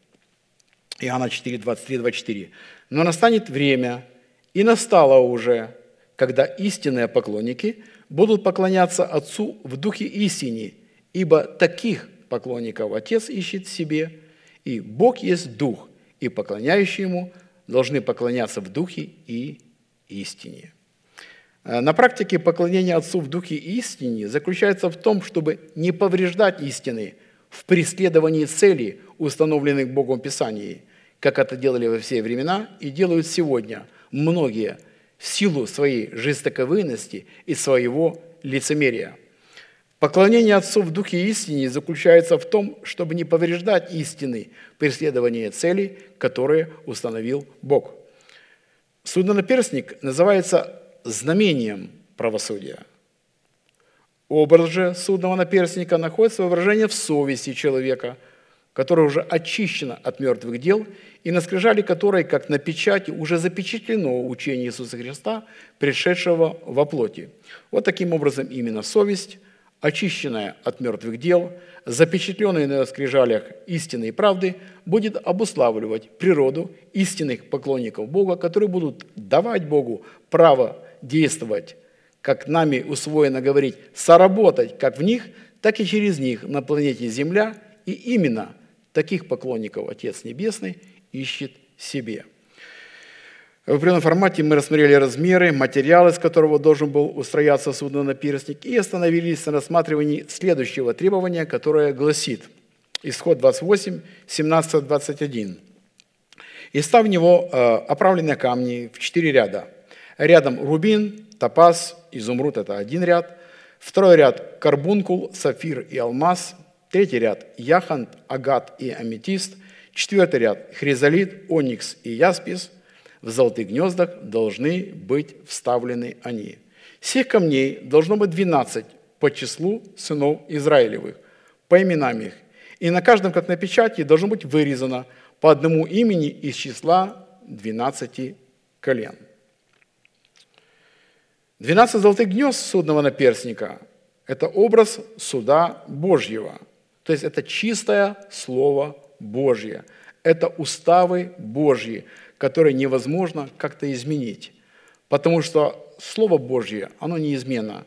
Иоанна 4, 23, 24. «Но настанет время, и настало уже, когда истинные поклонники будут поклоняться Отцу в духе истине, ибо таких поклонников Отец ищет себе – и Бог есть Дух, и поклоняющие Ему должны поклоняться в Духе и истине. Э, на практике поклонение Отцу в Духе истине заключается в том, чтобы не повреждать истины в преследовании целей, установленных Богом в Писании, как это делали во все времена и делают сегодня многие в силу своей жестоковыности и своего лицемерия. Поклонение Отцу в Духе истине заключается в том, чтобы не повреждать истины преследования целей, которые установил Бог. Суднонаперстник называется знамением правосудия. Образ же судного наперстника находит свое выражение в совести человека, которая уже очищена от мертвых дел, и на скрижали которой, как на печати, уже запечатлено учение Иисуса Христа, пришедшего во плоти. Вот таким образом именно совесть, очищенная от мертвых дел, запечатленная на скрижалях истины и правды, будет обуславливать природу истинных поклонников Бога, которые будут давать Богу право действовать, как нами усвоено говорить, соработать как в них, так и через них на планете Земля, и именно таких поклонников Отец Небесный ищет себе. В определенном формате мы рассмотрели размеры, материалы, из которого должен был устрояться судно-наперстник, и остановились на рассматривании следующего требования, которое гласит, исход 28, 17-21. «И став в него э, оправленные камни в четыре ряда, Рядом рубин, топаз, изумруд – это один ряд. Второй ряд – карбункул, сафир и алмаз. Третий ряд – яхонт, агат и аметист. Четвертый ряд – хризолит, оникс и яспис. В золотых гнездах должны быть вставлены они. Всех камней должно быть 12 по числу сынов Израилевых, по именам их. И на каждом, как на печати, должно быть вырезано по одному имени из числа 12 колен. 12 золотых гнезд судного наперстника – это образ суда Божьего. То есть это чистое Слово Божье. Это уставы Божьи, которые невозможно как-то изменить. Потому что Слово Божье, оно неизменно.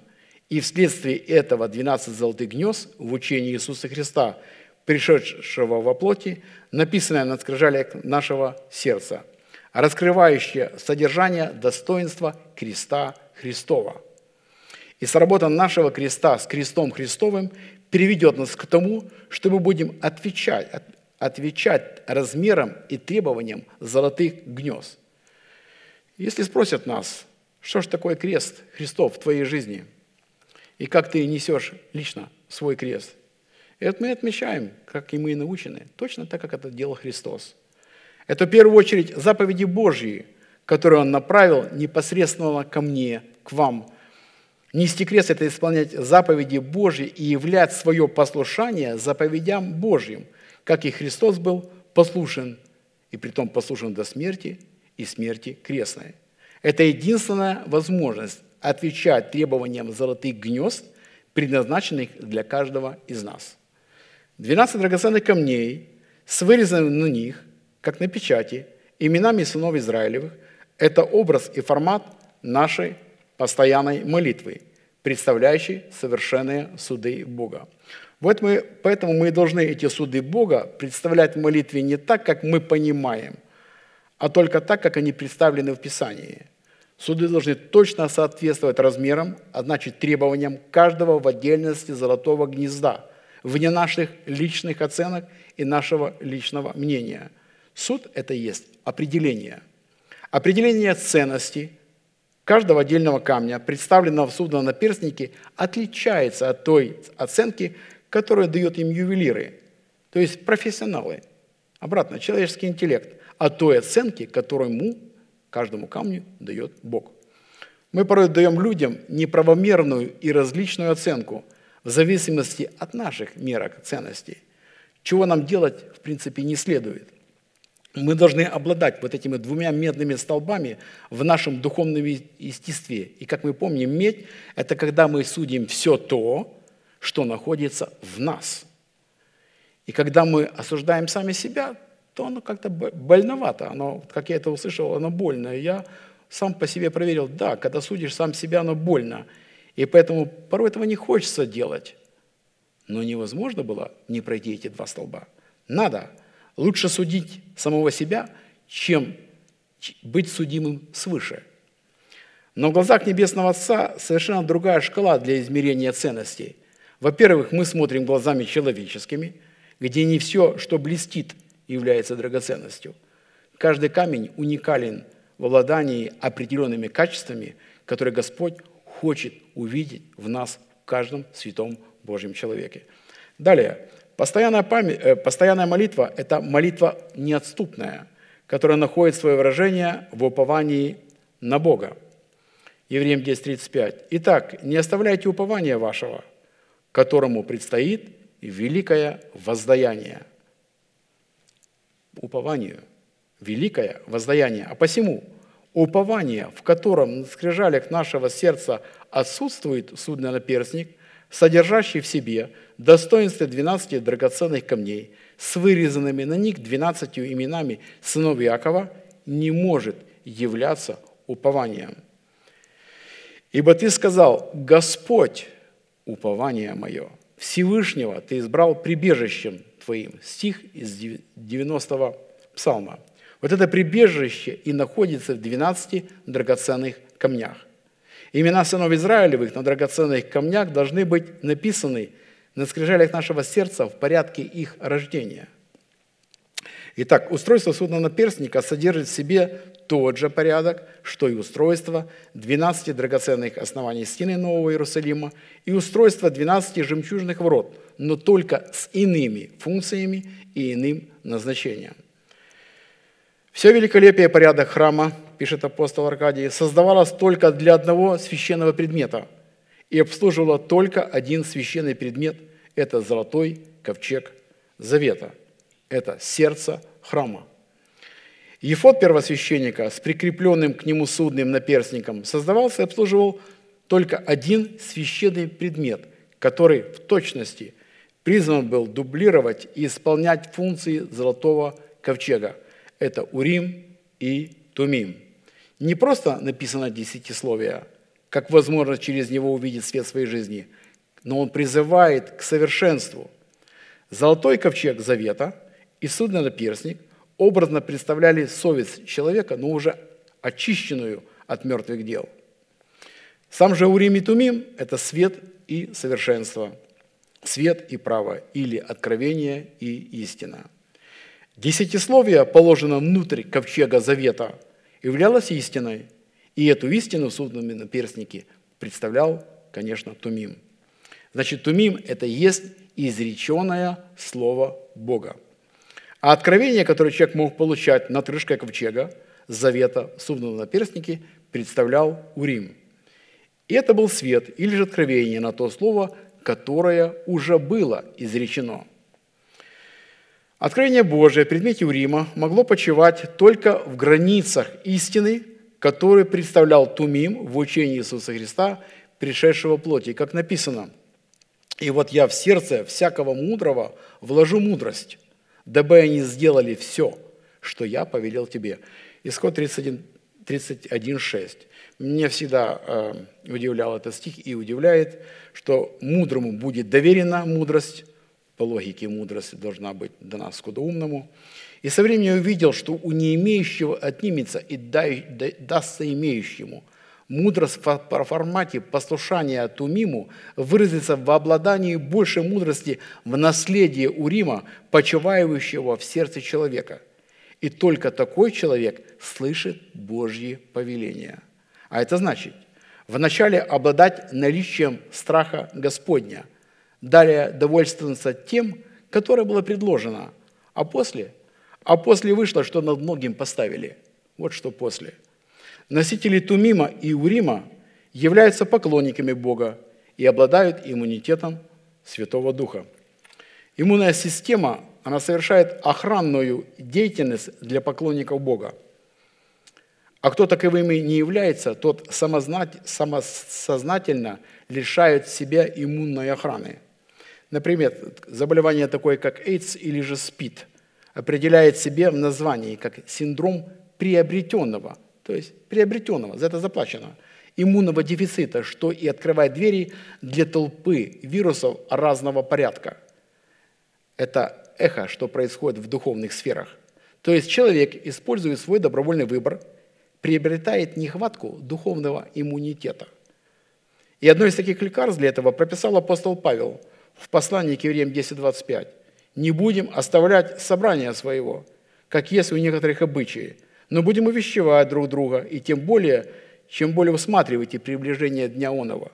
И вследствие этого 12 золотых гнезд в учении Иисуса Христа, пришедшего во плоти, написанное на скрижалях нашего сердца, раскрывающее содержание достоинства креста Христова. И сработа нашего креста с крестом Христовым приведет нас к тому, что мы будем отвечать, отвечать размерам и требованиям золотых гнезд. Если спросят нас, что же такое крест Христов в твоей жизни, и как ты несешь лично свой крест, и это мы отмечаем, как и мы научены, точно так, как это делал Христос. Это в первую очередь заповеди Божьи – который Он направил непосредственно ко мне, к вам. Нести крест – это исполнять заповеди Божьи и являть свое послушание заповедям Божьим, как и Христос был послушен, и притом послушен до смерти и смерти крестной. Это единственная возможность отвечать требованиям золотых гнезд, предназначенных для каждого из нас. 12 драгоценных камней с вырезанными на них, как на печати, именами сынов Израилевых – это образ и формат нашей постоянной молитвы, представляющей совершенные суды Бога. Вот мы, поэтому мы должны эти суды Бога представлять в молитве не так, как мы понимаем, а только так, как они представлены в Писании. Суды должны точно соответствовать размерам, а значит требованиям каждого в отдельности золотого гнезда, вне наших личных оценок и нашего личного мнения. Суд – это есть определение – Определение ценности каждого отдельного камня, представленного в судном наперстнике, отличается от той оценки, которую дают им ювелиры, то есть профессионалы. Обратно, человеческий интеллект, от той оценки, которую ему, каждому камню, дает Бог. Мы порой даем людям неправомерную и различную оценку в зависимости от наших мерок ценностей, чего нам делать, в принципе, не следует мы должны обладать вот этими двумя медными столбами в нашем духовном естестве. И как мы помним, медь – это когда мы судим все то, что находится в нас. И когда мы осуждаем сами себя, то оно как-то больновато. Оно, как я это услышал, оно больно. Я сам по себе проверил, да, когда судишь сам себя, оно больно. И поэтому порой этого не хочется делать. Но невозможно было не пройти эти два столба. Надо – Лучше судить самого себя, чем быть судимым свыше. Но в глазах Небесного Отца совершенно другая шкала для измерения ценностей. Во-первых, мы смотрим глазами человеческими, где не все, что блестит, является драгоценностью. Каждый камень уникален в обладании определенными качествами, которые Господь хочет увидеть в нас, в каждом святом Божьем человеке. Далее, постоянная, память, э, постоянная молитва – это молитва неотступная, которая находит свое выражение в уповании на Бога. Евреям 10.35. «Итак, не оставляйте упования вашего, которому предстоит великое воздаяние». Упованию – великое воздаяние. А посему упование, в котором на скрижалях нашего сердца отсутствует судный наперстник, содержащий в себе достоинство 12 драгоценных камней с вырезанными на них 12 именами сынов Иакова, не может являться упованием – Ибо ты сказал, Господь, упование мое, Всевышнего ты избрал прибежищем твоим. Стих из 90-го псалма. Вот это прибежище и находится в 12 драгоценных камнях. Имена сынов Израилевых на драгоценных камнях должны быть написаны на скрижалях нашего сердца в порядке их рождения. Итак, устройство судного перстника содержит в себе тот же порядок, что и устройство 12 драгоценных оснований стены Нового Иерусалима и устройство 12 жемчужных ворот, но только с иными функциями и иным назначением. Все великолепие порядок храма, пишет апостол Аркадий, создавалось только для одного священного предмета и обслуживало только один священный предмет – это золотой ковчег завета. Это сердце храма. Ефот первосвященника с прикрепленным к нему судным наперстником создавался и обслуживал только один священный предмет, который в точности призван был дублировать и исполнять функции золотого ковчега. Это Урим и Тумим. Не просто написано десятисловие, как возможно через него увидеть свет своей жизни, но он призывает к совершенству. Золотой ковчег завета и судный наперстник образно представляли совесть человека, но уже очищенную от мертвых дел. Сам же Урим и Тумим – это свет и совершенство, свет и право, или откровение и истина. Десятисловие, положено внутрь ковчега завета, являлось истиной, и эту истину в судном наперстнике представлял, конечно, Тумим. Значит, Тумим – это есть изреченное Слово Бога – а откровение, которое человек мог получать над крышкой ковчега, завета, судного наперстники, представлял Урим. И это был свет или же откровение на то слово, которое уже было изречено. Откровение Божие в предмете Урима могло почивать только в границах истины, которую представлял Тумим в учении Иисуса Христа, пришедшего плоти. Как написано, «И вот я в сердце всякого мудрого вложу мудрость, дабы они сделали все, что я повелел тебе». Исход 31, 31 6. Мне всегда э, удивлял этот стих и удивляет, что мудрому будет доверена мудрость, по логике мудрость должна быть дана скудоумному. И со временем я увидел, что у неимеющего отнимется и дастся имеющему – Мудрость в формате послушания Тумиму выразится в обладании большей мудрости в наследии Урима, почивающего в сердце человека. И только такой человек слышит Божьи повеления. А это значит, вначале обладать наличием страха Господня, далее довольствоваться тем, которое было предложено, а после, а после вышло, что над многим поставили. Вот что после – Носители Тумима и Урима являются поклонниками Бога и обладают иммунитетом Святого Духа. Иммунная система, она совершает охранную деятельность для поклонников Бога. А кто таковыми не является, тот самосознательно лишает себя иммунной охраны. Например, заболевание такое, как AIDS или же СПИД, определяет себе в названии как синдром приобретенного – то есть приобретенного, за это заплачено, иммунного дефицита, что и открывает двери для толпы вирусов разного порядка. Это эхо, что происходит в духовных сферах. То есть человек использует свой добровольный выбор, приобретает нехватку духовного иммунитета. И одно из таких лекарств для этого прописал апостол Павел в послании к евреям 10.25. «Не будем оставлять собрания своего, как есть у некоторых обычаи, но будем увещевать друг друга, и тем более, чем более усматриваете приближение Дня Онова».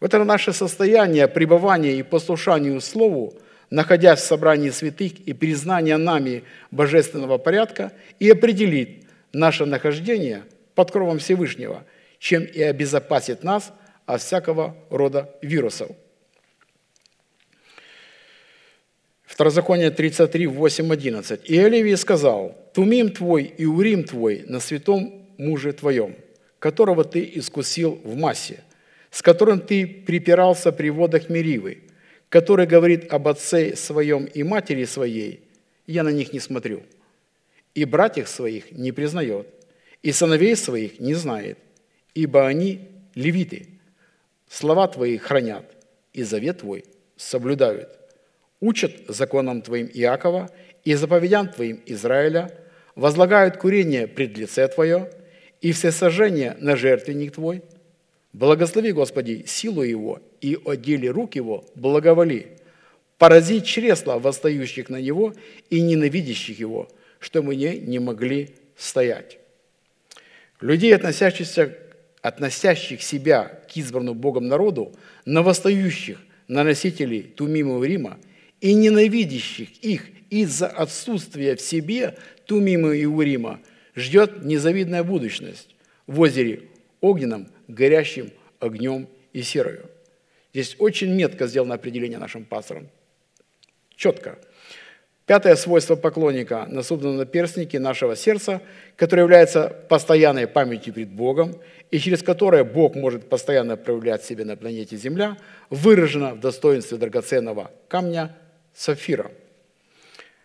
Вот это наше состояние пребывания и послушанию Слову, находясь в собрании святых и признания нами божественного порядка, и определит наше нахождение под кровом Всевышнего, чем и обезопасит нас от всякого рода вирусов. Второзаконие 33, 8, 11. «И Оливий сказал, «Тумим твой и урим твой на святом муже твоем, которого ты искусил в массе, с которым ты припирался при водах Меривы, который говорит об отце своем и матери своей, я на них не смотрю, и братьев своих не признает, и сыновей своих не знает, ибо они левиты, слова твои хранят, и завет твой соблюдают, учат законам твоим Иакова и заповедям твоим Израиля, возлагают курение пред лице твое, и все сожжения на жертвенник твой – Благослови, Господи, силу Его и о деле рук Его благоволи. Порази чресла восстающих на Него и ненавидящих Его, что мы не, не могли стоять. Людей, относящихся, относящих себя к избранному Богом народу, на восстающих, на носителей Тумимого Рима и ненавидящих их из-за отсутствия в себе Тумима и Урима, ждет незавидная будущность в озере огненном – горящим огнем и серою. Здесь очень метко сделано определение нашим пастором. Четко. Пятое свойство поклонника на перстнике нашего сердца, которое является постоянной памятью перед Богом и через которое Бог может постоянно проявлять себя на планете Земля, выражено в достоинстве драгоценного камня сафира.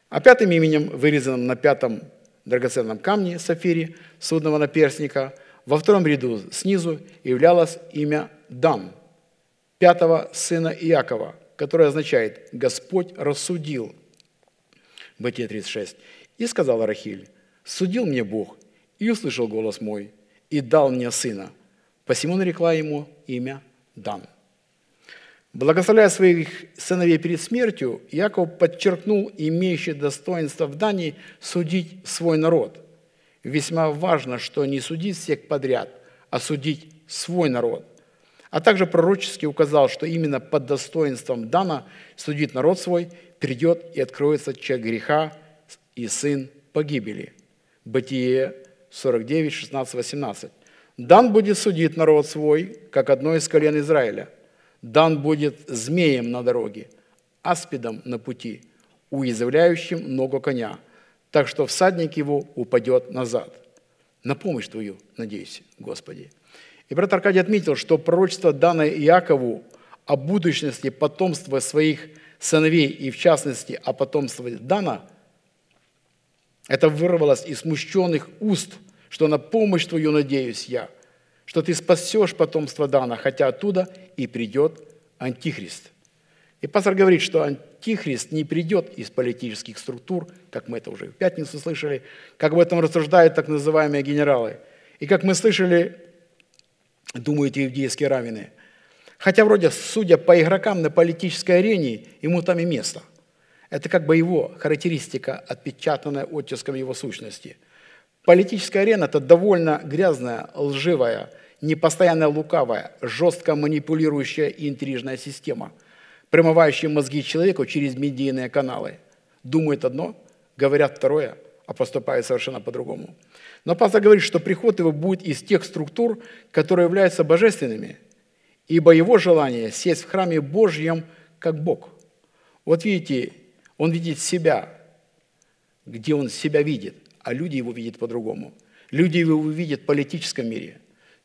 А пятым именем, вырезанным на пятом драгоценном камне сафире судного наперстника – во втором ряду снизу являлось имя Дан, пятого сына Иакова, которое означает «Господь рассудил». Бытие 36. «И сказала Рахиль, судил мне Бог, и услышал голос мой, и дал мне сына. Посему нарекла ему имя Дан». Благословляя своих сыновей перед смертью, Яков подчеркнул имеющий достоинство в Дании судить свой народ – Весьма важно, что не судить всех подряд, а судить свой народ. А также пророчески указал, что именно под достоинством Дана судить народ свой придет и откроется человек греха и сын погибели. Бытие 49, 16, 18. Дан будет судить народ свой, как одно из колен Израиля. Дан будет змеем на дороге, аспидом на пути, уязвляющим ногу коня – так что всадник его упадет назад. На помощь Твою, надеюсь, Господи. И брат Аркадий отметил, что пророчество, данное Иакову о будущности потомства своих сыновей и, в частности, о потомстве Дана, это вырвалось из смущенных уст, что на помощь Твою надеюсь я, что Ты спасешь потомство Дана, хотя оттуда и придет Антихрист. И пастор говорит, что Антихрист не придет из политических структур, как мы это уже в пятницу слышали, как об этом рассуждают так называемые генералы. И как мы слышали, думают иудейские раввины. Хотя вроде, судя по игрокам на политической арене, ему там и место. Это как бы его характеристика, отпечатанная оттиском его сущности. Политическая арена – это довольно грязная, лживая, непостоянная лукавая, жестко манипулирующая и интрижная система – промывающие мозги человеку через медийные каналы. Думают одно, говорят второе, а поступают совершенно по-другому. Но пастор говорит, что приход его будет из тех структур, которые являются божественными, ибо его желание сесть в храме Божьем как Бог. Вот видите, он видит себя, где он себя видит, а люди его видят по-другому. Люди его видят в политическом мире.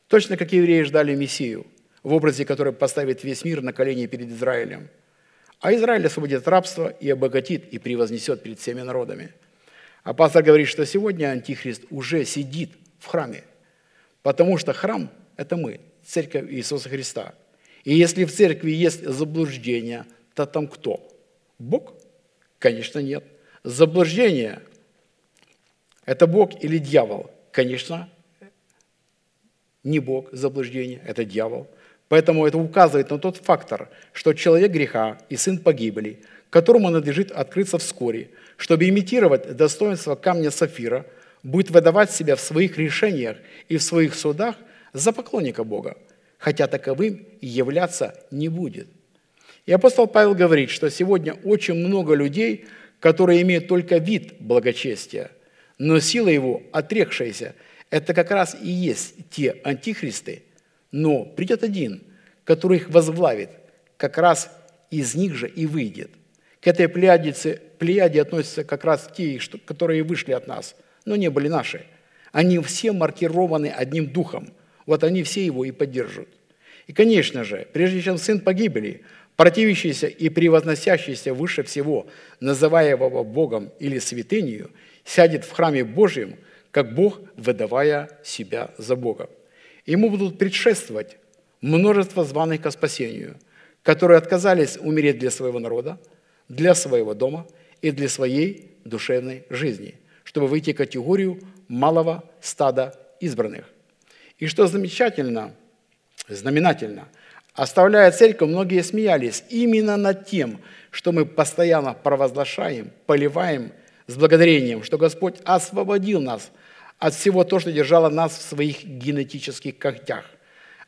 Точно как евреи ждали Мессию – в образе, который поставит весь мир на колени перед Израилем. А Израиль освободит от рабства и обогатит и превознесет перед всеми народами. А пастор говорит, что сегодня Антихрист уже сидит в храме, потому что храм – это мы, церковь Иисуса Христа. И если в церкви есть заблуждение, то там кто? Бог? Конечно, нет. Заблуждение – это Бог или дьявол? Конечно, не Бог заблуждение, это дьявол. Поэтому это указывает на тот фактор, что человек греха и сын погибели, которому надлежит открыться вскоре, чтобы имитировать достоинство камня сафира, будет выдавать себя в своих решениях и в своих судах за поклонника Бога, хотя таковым являться не будет. И апостол Павел говорит, что сегодня очень много людей, которые имеют только вид благочестия, но сила его, отрекшаяся, это как раз и есть те антихристы, но придет один, который их возглавит, как раз из них же и выйдет. К этой плеядице, плеяде относятся как раз те, которые вышли от нас, но не были наши. Они все маркированы одним духом. Вот они все его и поддержат. И, конечно же, прежде чем сын погибели, противящийся и превозносящийся выше всего, называемого Богом или святынью, сядет в храме Божьем, как Бог, выдавая себя за Бога. Ему будут предшествовать множество званых ко спасению, которые отказались умереть для своего народа, для своего дома и для своей душевной жизни, чтобы выйти в категорию малого стада избранных. И что замечательно, знаменательно, оставляя церковь, многие смеялись именно над тем, что мы постоянно провозглашаем, поливаем с благодарением, что Господь освободил нас от всего того, что держало нас в своих генетических когтях.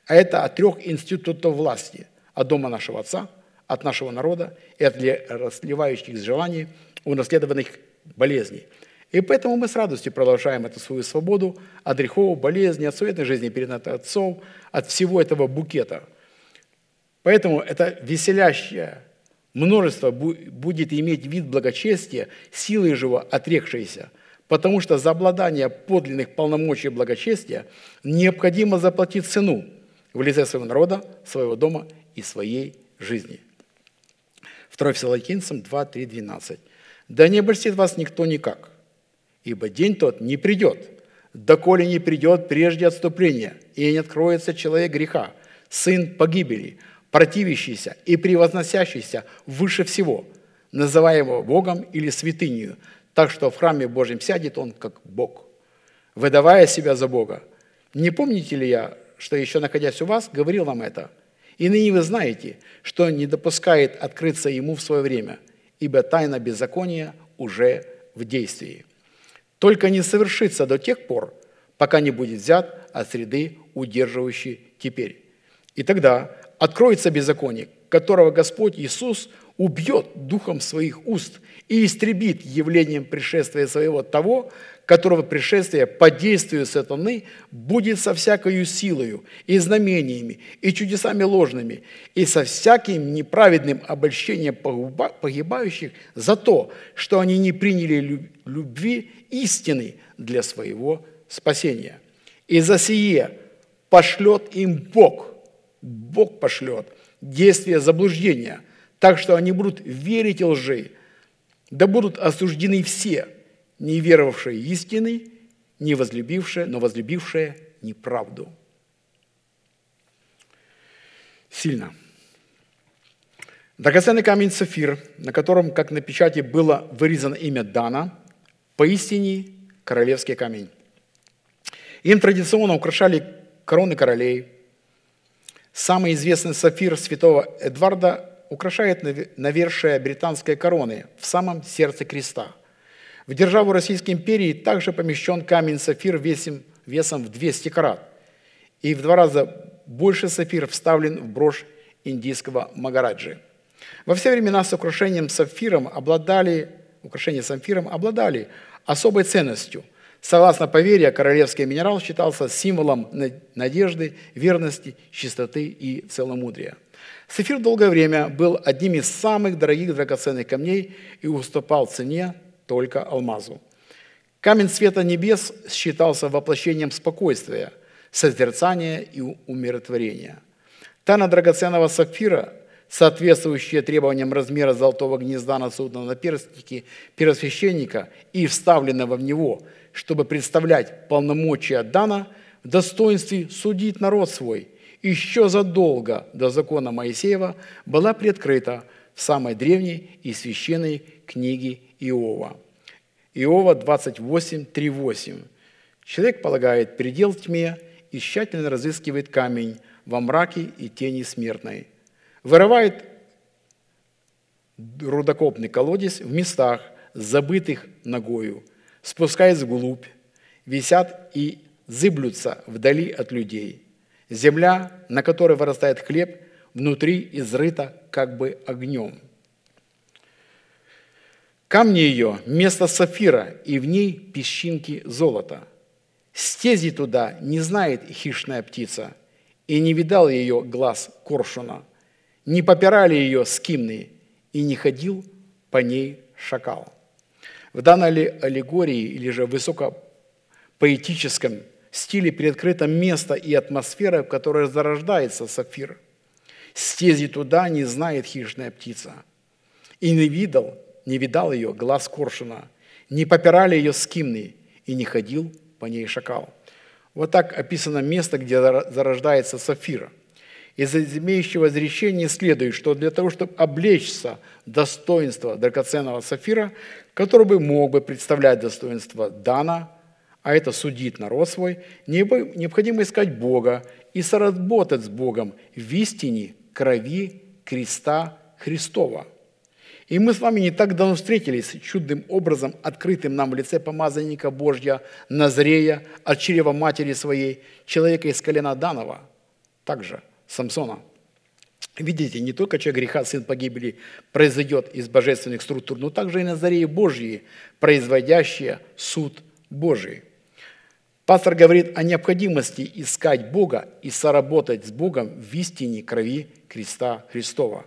А это от трех институтов власти. От дома нашего Отца, от нашего народа и от расливающих желаний, унаследованных болезней. И поэтому мы с радостью продолжаем эту свою свободу от грехов, болезни, от суетной жизни перед отцов, от всего этого букета. Поэтому это веселящее множество будет иметь вид благочестия, силой живо отрекшейся, потому что за обладание подлинных полномочий благочестия необходимо заплатить цену в лице своего народа, своего дома и своей жизни. 2 Фессалоникийцам 2, 3, 12. «Да не обольстит вас никто никак, ибо день тот не придет, доколе не придет прежде отступления, и не откроется человек греха, сын погибели, противящийся и превозносящийся выше всего, называемого Богом или святынью, так что в храме Божьем сядет он как Бог, выдавая себя за Бога. Не помните ли я, что еще находясь у вас, говорил вам это? И ныне вы знаете, что не допускает открыться ему в свое время, ибо тайна беззакония уже в действии. Только не совершится до тех пор, пока не будет взят от среды, удерживающей теперь. И тогда откроется беззаконие, которого Господь Иисус убьет духом своих уст и истребит явлением пришествия своего того, которого пришествие по действию сатаны будет со всякою силою и знамениями, и чудесами ложными, и со всяким неправедным обольщением погибающих за то, что они не приняли любви истины для своего спасения. И за сие пошлет им Бог – Бог пошлет действие заблуждения, так что они будут верить лжи, да будут осуждены все, не веровавшие истины, не возлюбившие, но возлюбившие неправду. Сильно. Драгоценный камень сафир, на котором, как на печати, было вырезано имя Дана, поистине королевский камень. Им традиционно украшали короны королей – Самый известный сафир святого Эдварда украшает навершие британской короны в самом сердце креста. В державу Российской империи также помещен камень-сафир весом, в 200 карат. И в два раза больше сафир вставлен в брошь индийского Магараджи. Во все времена с украшением сафиром обладали, украшения сафиром обладали особой ценностью – Согласно поверья, королевский минерал считался символом надежды, верности, чистоты и целомудрия. Сафир долгое время был одним из самых дорогих драгоценных камней и уступал цене только алмазу. Камень света небес считался воплощением спокойствия, созерцания и умиротворения. Тайна драгоценного сапфира, соответствующая требованиям размера золотого гнезда на судном наперстнике первосвященника и вставленного в него – чтобы представлять полномочия Дана в достоинстве судить народ свой, еще задолго до закона Моисеева была приоткрыта в самой древней и священной книге Иова. Иова 28, 3, 8. Человек полагает предел тьме и тщательно разыскивает камень во мраке и тени смертной. Вырывает рудокопный колодец в местах, забытых ногою, спускаясь вглубь, висят и зыблются вдали от людей. Земля, на которой вырастает хлеб, внутри изрыта как бы огнем. Камни ее – место сафира, и в ней песчинки золота. Стези туда не знает хищная птица, и не видал ее глаз коршуна, не попирали ее скимны, и не ходил по ней шакал. В данной аллегории или же высокопоэтическом стиле приоткрыто место и атмосфера, в которой зарождается сафир. Стези туда не знает хищная птица. И не видал, не видал ее глаз коршуна, не попирали ее скимны, и не ходил по ней шакал. Вот так описано место, где зарождается сафира. Из имеющего изречения следует, что для того, чтобы облечься достоинство драгоценного сафира, который бы мог бы представлять достоинство Дана, а это судить народ свой, необходимо искать Бога и соработать с Богом в истине крови креста Христова. И мы с вами не так давно встретились чудным образом, открытым нам в лице помазанника Божья, Назрея, от чрева матери своей, человека из колена Данова, также Самсона. Видите, не только человек греха, сын погибели, произойдет из божественных структур, но также и Назареи Божьи, производящие суд Божий. Пастор говорит о необходимости искать Бога и соработать с Богом в истине крови креста Христова.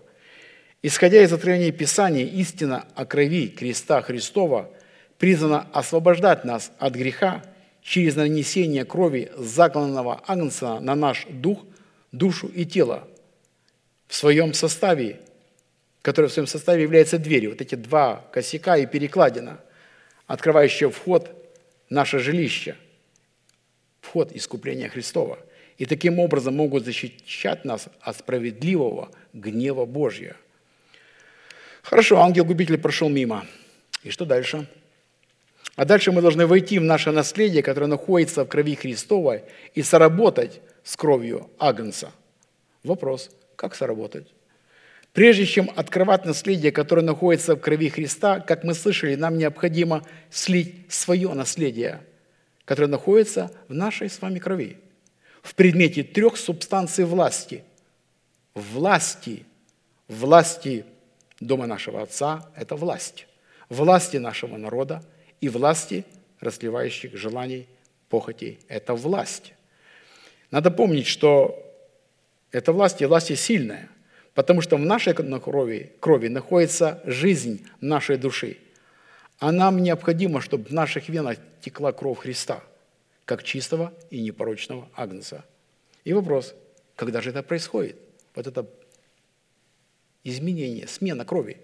Исходя из откровения Писания, истина о крови креста Христова призвана освобождать нас от греха через нанесение крови закланного агнца на наш дух, душу и тело в своем составе, который в своем составе является дверью. Вот эти два косяка и перекладина, открывающие вход в наше жилище – вход искупления Христова. И таким образом могут защищать нас от справедливого гнева Божьего. Хорошо, ангел-губитель прошел мимо. И что дальше? А дальше мы должны войти в наше наследие, которое находится в крови Христовой, и соработать с кровью Агнца. Вопрос, как соработать? Прежде чем открывать наследие, которое находится в крови Христа, как мы слышали, нам необходимо слить свое наследие – которая находится в нашей с вами крови, в предмете трех субстанций власти. Власти, власти дома нашего Отца – это власть, власти нашего народа и власти расливающих желаний, похотей – это власть. Надо помнить, что эта власть и власть сильная, потому что в нашей крови, крови находится жизнь нашей души – а нам необходимо, чтобы в наших венах текла кровь Христа, как чистого и непорочного агнца. И вопрос, когда же это происходит? Вот это изменение, смена крови.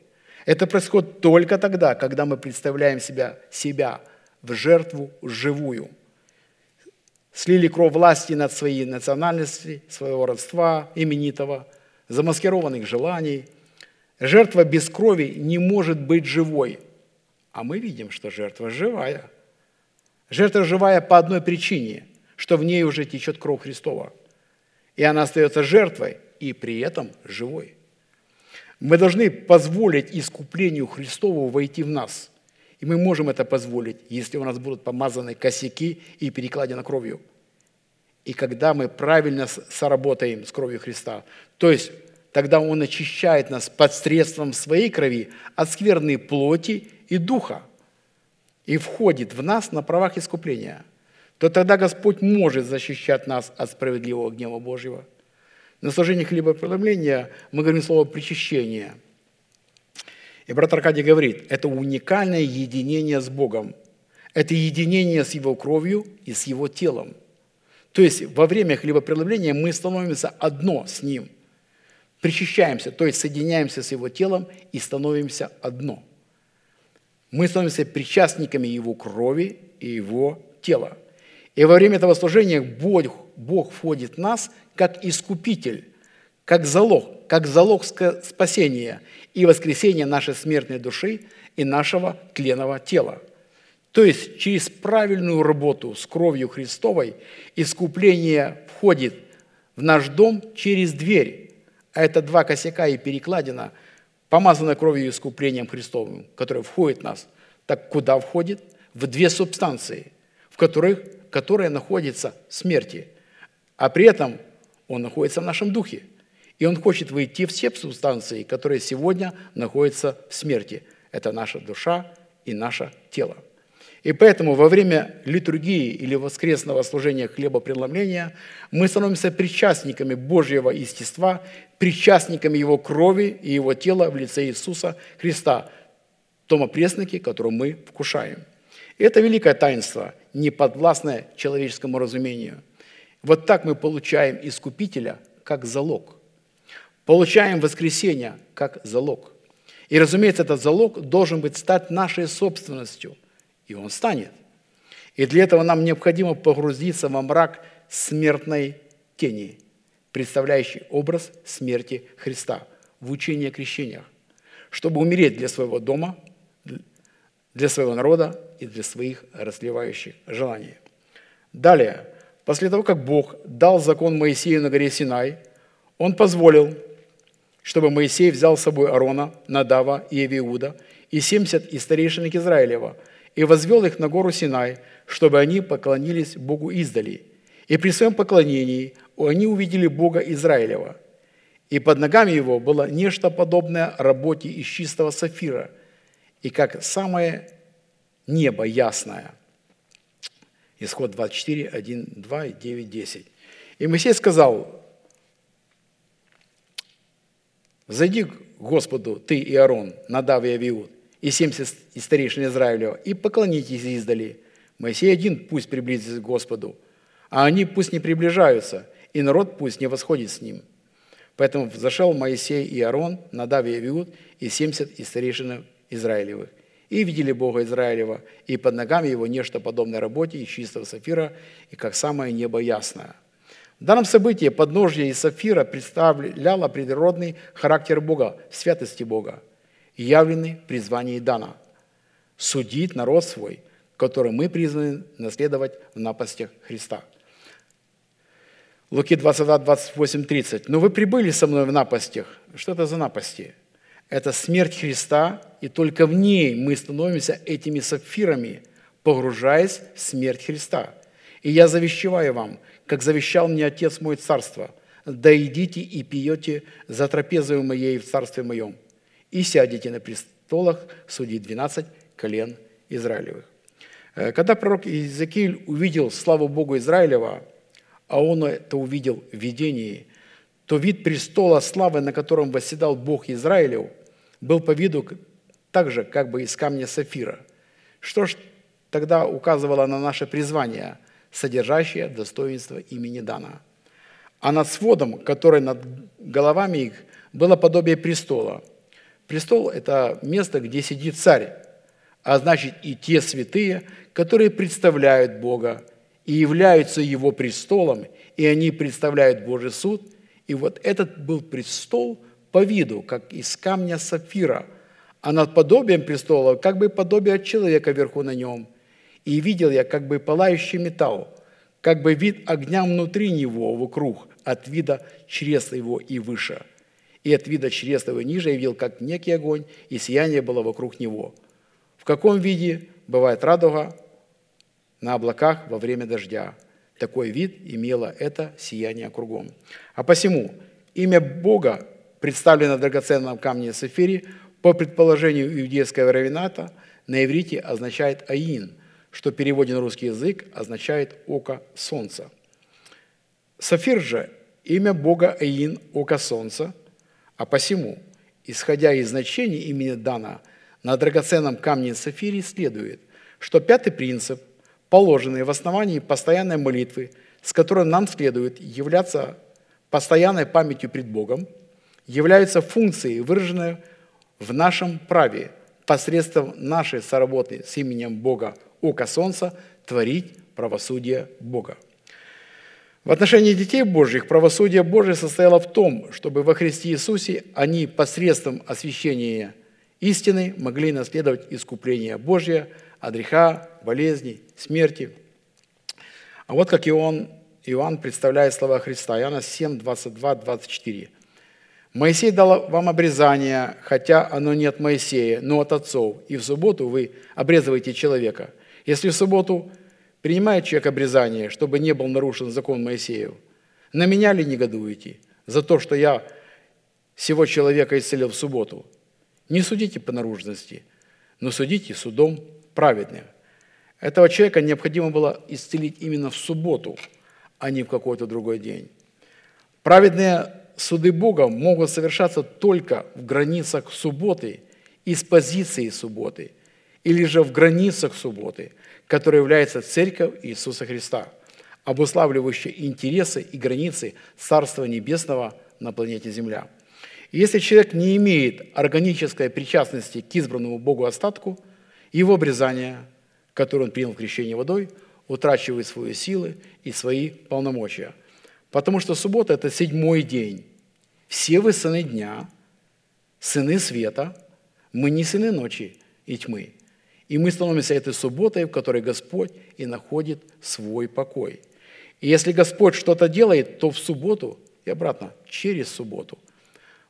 Это происходит только тогда, когда мы представляем себя, себя в жертву живую. Слили кровь власти над своей национальностью, своего родства именитого, замаскированных желаний. Жертва без крови не может быть живой – а мы видим, что жертва живая. Жертва живая по одной причине, что в ней уже течет кровь Христова. И она остается жертвой и при этом живой. Мы должны позволить искуплению Христову войти в нас. И мы можем это позволить, если у нас будут помазаны косяки и перекладина кровью. И когда мы правильно соработаем с кровью Христа, то есть тогда Он очищает нас под средством своей крови от скверной плоти и духа и входит в нас на правах искупления, то тогда Господь может защищать нас от справедливого гнева Божьего. На служении хлебопреломления мы говорим слово «причащение». И брат Аркадий говорит, это уникальное единение с Богом. Это единение с Его кровью и с Его телом. То есть во время хлебопреломления мы становимся одно с Ним. Причащаемся, то есть соединяемся с Его телом и становимся одно – мы становимся причастниками Его крови и Его тела. И во время этого служения Бог, Бог входит в нас как искупитель, как залог, как залог спасения и воскресения нашей смертной души и нашего тленного тела. То есть через правильную работу с кровью Христовой искупление входит в наш дом через дверь. А это два косяка и перекладина, помазанная кровью и искуплением Христовым, которая входит в нас. Так куда входит? В две субстанции, в которых, которые находятся в смерти. А при этом он находится в нашем духе. И он хочет войти в все субстанции, которые сегодня находятся в смерти. Это наша душа и наше тело. И поэтому во время литургии или воскресного служения хлебопреломления мы становимся причастниками Божьего естества, причастниками Его крови и Его тела в лице Иисуса Христа, в том опресноке, который мы вкушаем. И это великое таинство, не подвластное человеческому разумению. Вот так мы получаем Искупителя как залог. Получаем воскресение как залог. И, разумеется, этот залог должен быть стать нашей собственностью – и он станет. И для этого нам необходимо погрузиться во мрак смертной тени, представляющий образ смерти Христа в учении о крещениях, чтобы умереть для своего дома, для своего народа и для своих расливающих желаний. Далее, после того, как Бог дал закон Моисею на горе Синай, Он позволил, чтобы Моисей взял с собой Арона, Надава и Евиуда и 70 из старейшин Израилева – и возвел их на гору Синай, чтобы они поклонились Богу издали. И при своем поклонении они увидели Бога Израилева. И под ногами его было нечто подобное работе из чистого сафира, и как самое небо ясное. Исход 24, 1, 2, 9, 10. И Моисей сказал, «Зайди к Господу, ты и Аарон, Надав и Авиуд, и семьдесят старейшин Израилева, и поклонитесь издали. Моисей один пусть приблизится к Господу, а они пусть не приближаются, и народ пусть не восходит с ним. Поэтому взошел Моисей и Аарон, Надав и Авиуд, и семьдесят из старейшин Израилевых. И видели Бога Израилева, и под ногами его нечто подобное работе из чистого сафира, и как самое небо ясное. В данном событии подножье из сафира представляло природный характер Бога, святости Бога явленный при звании Дана – судить народ свой, который мы призваны наследовать в напастях Христа. Луки 22, 28, 30. «Но вы прибыли со мной в напастях». Что это за напасти? Это смерть Христа, и только в ней мы становимся этими сапфирами, погружаясь в смерть Христа. И я завещеваю вам, как завещал мне Отец мой царство, да идите и пьете за трапезою моей в царстве моем – и сядете на престолах судить 12 колен Израилевых». Э, когда пророк Иезекииль увидел славу Богу Израилева, а он это увидел в видении, то вид престола славы, на котором восседал Бог Израилев, был по виду так же, как бы из камня сафира. Что ж тогда указывало на наше призвание, содержащее достоинство имени Дана. А над сводом, который над головами их, было подобие престола – Престол – это место, где сидит царь, а значит и те святые, которые представляют Бога и являются Его престолом, и они представляют Божий суд. И вот этот был престол по виду, как из камня сапфира, а над подобием престола как бы подобие человека вверху на нем. И видел я как бы пылающий металл, как бы вид огня внутри него вокруг, от вида чресла его и выше – и от вида чресного ниже явил, как некий огонь, и сияние было вокруг него. В каком виде бывает радуга на облаках во время дождя? Такой вид имело это сияние кругом. А посему имя Бога, представлено в драгоценном камне Сафире, по предположению иудейского равината, на иврите означает «аин», что в переводе на русский язык означает «око солнца». Сафир же – имя Бога Аин, око солнца – а посему, исходя из значения имени Дана на драгоценном камне сафире, следует, что пятый принцип, положенный в основании постоянной молитвы, с которой нам следует являться постоянной памятью пред Богом, являются функцией, выраженной в нашем праве посредством нашей соработы с именем Бога Ока Солнца творить правосудие Бога. В отношении детей Божьих правосудие Божие состояло в том, чтобы во Христе Иисусе они посредством освящения истины могли наследовать искупление Божье, от греха, болезней, смерти. А вот как Иоанн, Иоанн представляет слова Христа. Иоанна 7, 22, 24. «Моисей дал вам обрезание, хотя оно не от Моисея, но от отцов, и в субботу вы обрезываете человека. Если в субботу принимает человек обрезание, чтобы не был нарушен закон Моисеев, на меня ли негодуете за то, что я всего человека исцелил в субботу? Не судите по наружности, но судите судом праведным. Этого человека необходимо было исцелить именно в субботу, а не в какой-то другой день. Праведные суды Бога могут совершаться только в границах субботы и с позиции субботы, или же в границах субботы, которая является Церковь Иисуса Христа, обуславливающая интересы и границы Царства Небесного на планете Земля. Если человек не имеет органической причастности к избранному Богу остатку, его обрезание, которое он принял в крещении водой, утрачивает свои силы и свои полномочия. Потому что суббота – это седьмой день. Все вы сыны дня, сыны света, мы не сыны ночи и тьмы. И мы становимся этой субботой, в которой Господь и находит свой покой. И если Господь что-то делает, то в субботу и обратно, через субботу.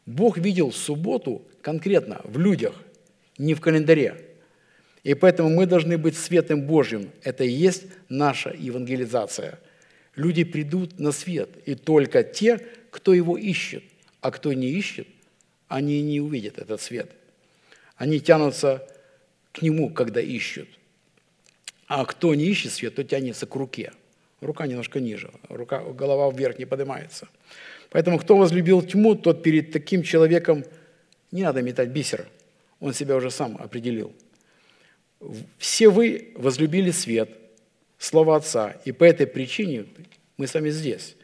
Бог видел субботу конкретно в людях, не в календаре. И поэтому мы должны быть светом Божьим. Это и есть наша евангелизация. Люди придут на свет, и только те, кто его ищет. А кто не ищет, они не увидят этот свет. Они тянутся к нему, когда ищут. А кто не ищет свет, то тянется к руке. Рука немножко ниже, рука, голова вверх не поднимается. Поэтому кто возлюбил тьму, тот перед таким человеком не надо метать бисер. Он себя уже сам определил. Все вы возлюбили свет, Слово Отца, и по этой причине мы с вами здесь.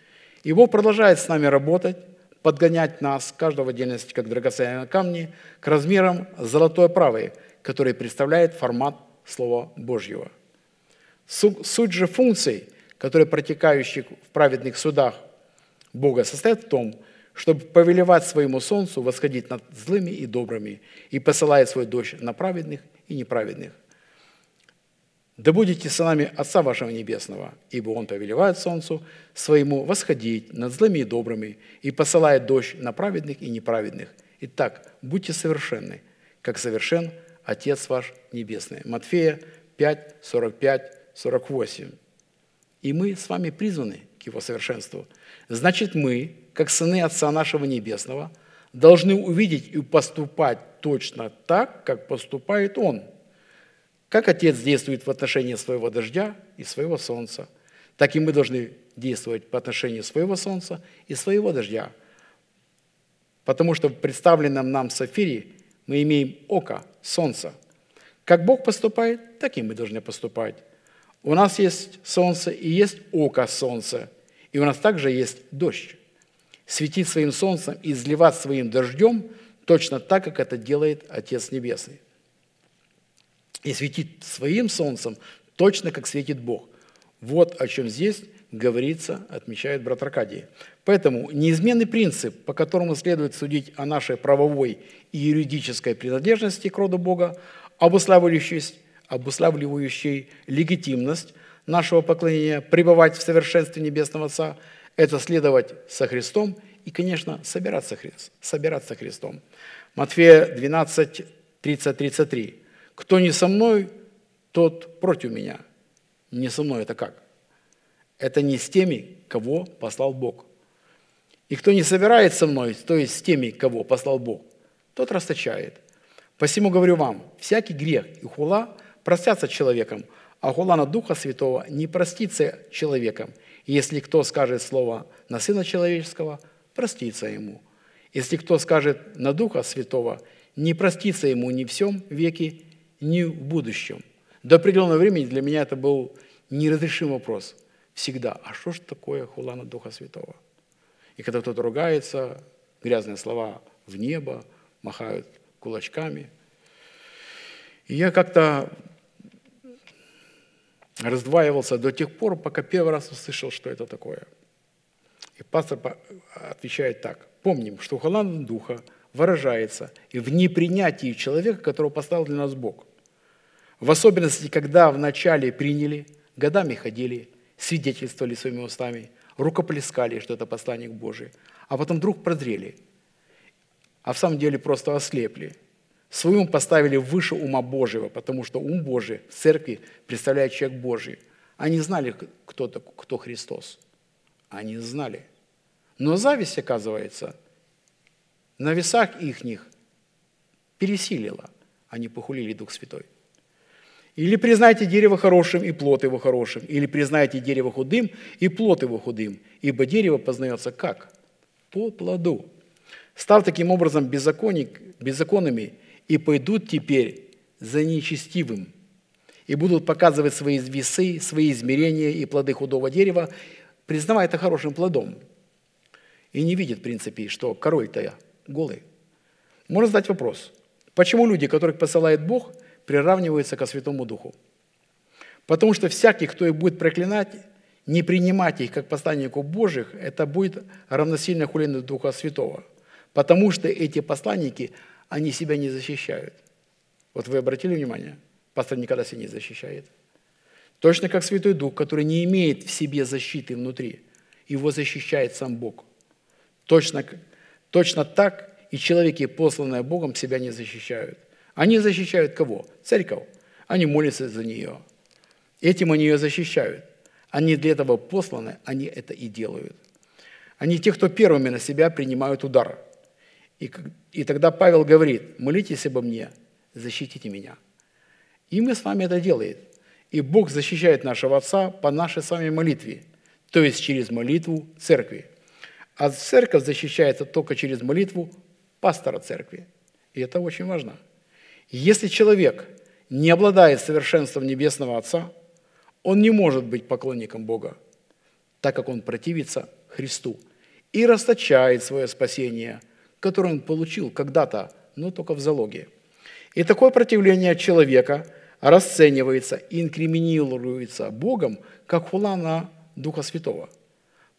И Бог продолжает с нами работать, подгонять нас, каждого в отдельности, как драгоценные камни, к размерам золотой правой, который представляет формат Слова Божьего. Суть же функций, которые протекающих в праведных судах Бога, состоит в том, чтобы повелевать своему солнцу восходить над злыми и добрыми, и посылает свой дождь на праведных и неправедных. Да будете сынами Отца вашего Небесного, ибо Он повелевает солнцу своему восходить над злыми и добрыми и посылает дождь на праведных и неправедных. Итак, будьте совершенны, как совершен Отец ваш Небесный. Матфея 5, 45, 48. И мы с вами призваны к Его совершенству. Значит, мы, как сыны Отца нашего Небесного, должны увидеть и поступать точно так, как поступает Он – как Отец действует в отношении своего дождя и своего солнца, так и мы должны действовать по отношению своего солнца и своего дождя. Потому что в представленном нам сафире мы имеем око, солнце. Как Бог поступает, так и мы должны поступать. У нас есть солнце и есть око солнца, и у нас также есть дождь. Светить своим солнцем и изливать своим дождем точно так, как это делает Отец Небесный и светит своим солнцем точно, как светит Бог. Вот о чем здесь говорится, отмечает брат Аркадий. Поэтому неизменный принцип, по которому следует судить о нашей правовой и юридической принадлежности к роду Бога, обуславливающий легитимность нашего поклонения, пребывать в совершенстве Небесного Отца, это следовать со Христом и, конечно, собираться, собираться Христом. Матфея 12, 30, 33. Кто не со мной, тот против меня. Не со мной это как? Это не с теми, кого послал Бог. И кто не собирает со мной, то есть с теми, кого послал Бог, тот расточает. Посему говорю вам, всякий грех и хула простятся человеком, а хула на Духа Святого не простится человеком. И если кто скажет слово на Сына Человеческого, простится ему. Если кто скажет на Духа Святого, не простится ему ни в всем веке, ни в будущем. До определенного времени для меня это был неразрешимый вопрос. Всегда. А что же такое хула на Духа Святого? И когда кто-то ругается, грязные слова в небо, махают кулачками. И я как-то раздваивался до тех пор, пока первый раз услышал, что это такое. И пастор отвечает так. Помним, что хула на Духа выражается и в непринятии человека, которого поставил для нас Бог – В особенности, когда вначале приняли, годами ходили, свидетельствовали своими устами, рукоплескали, что это посланник Божий, а потом вдруг прозрели, а в самом деле просто ослепли. Свой ум поставили выше ума Божьего, потому что ум Божий в церкви представляет человек Божий. Они знали, кто, кто Христос. Они знали. Но зависть, оказывается, на весах ихних пересилила. Они похулили Дух Святой. Или признайте дерево хорошим, и плод его хорошим. Или признайте дерево худым, и плод его худым. Ибо дерево познается как? По плоду. Став таким образом беззаконник, беззаконными, и пойдут теперь за нечестивым, и будут показывать свои весы, свои измерения и плоды худого дерева, признавая это хорошим плодом. И не видят, в принципе, что король-то голый. Можно задать вопрос, почему люди, которых посылает Бог – приравниваются ко Святому Духу. Потому что всякий, кто их будет проклинать, не принимать их как посланников Божьих, это будет равносильно хулению Духа Святого. Потому что эти посланники, они себя не защищают. Вот вы обратили внимание? Пастор никогда себя не защищает. Точно как Святой Дух, который не имеет в себе защиты внутри, его защищает сам Бог. Точно, точно так и человеки, посланные Богом, себя не защищают. Они защищают кого? Церковь. Они молятся за нее. Этим они ее защищают. Они для этого посланы, они это и делают. Они те, кто первыми на себя принимают удар. И, и тогда Павел говорит, молитесь обо мне, защитите меня. И мы с вами это делаем. И Бог защищает нашего Отца по нашей с вами молитве, то есть через молитву церкви. А церковь защищается только через молитву пастора церкви. И это очень важно. Если человек не обладает совершенством Небесного Отца, он не может быть поклонником Бога, так как он противится Христу и расточает свое спасение, которое он получил когда-то, но только в залоге. И такое противление человека расценивается и инкриминируется Богом, как хула на Духа Святого.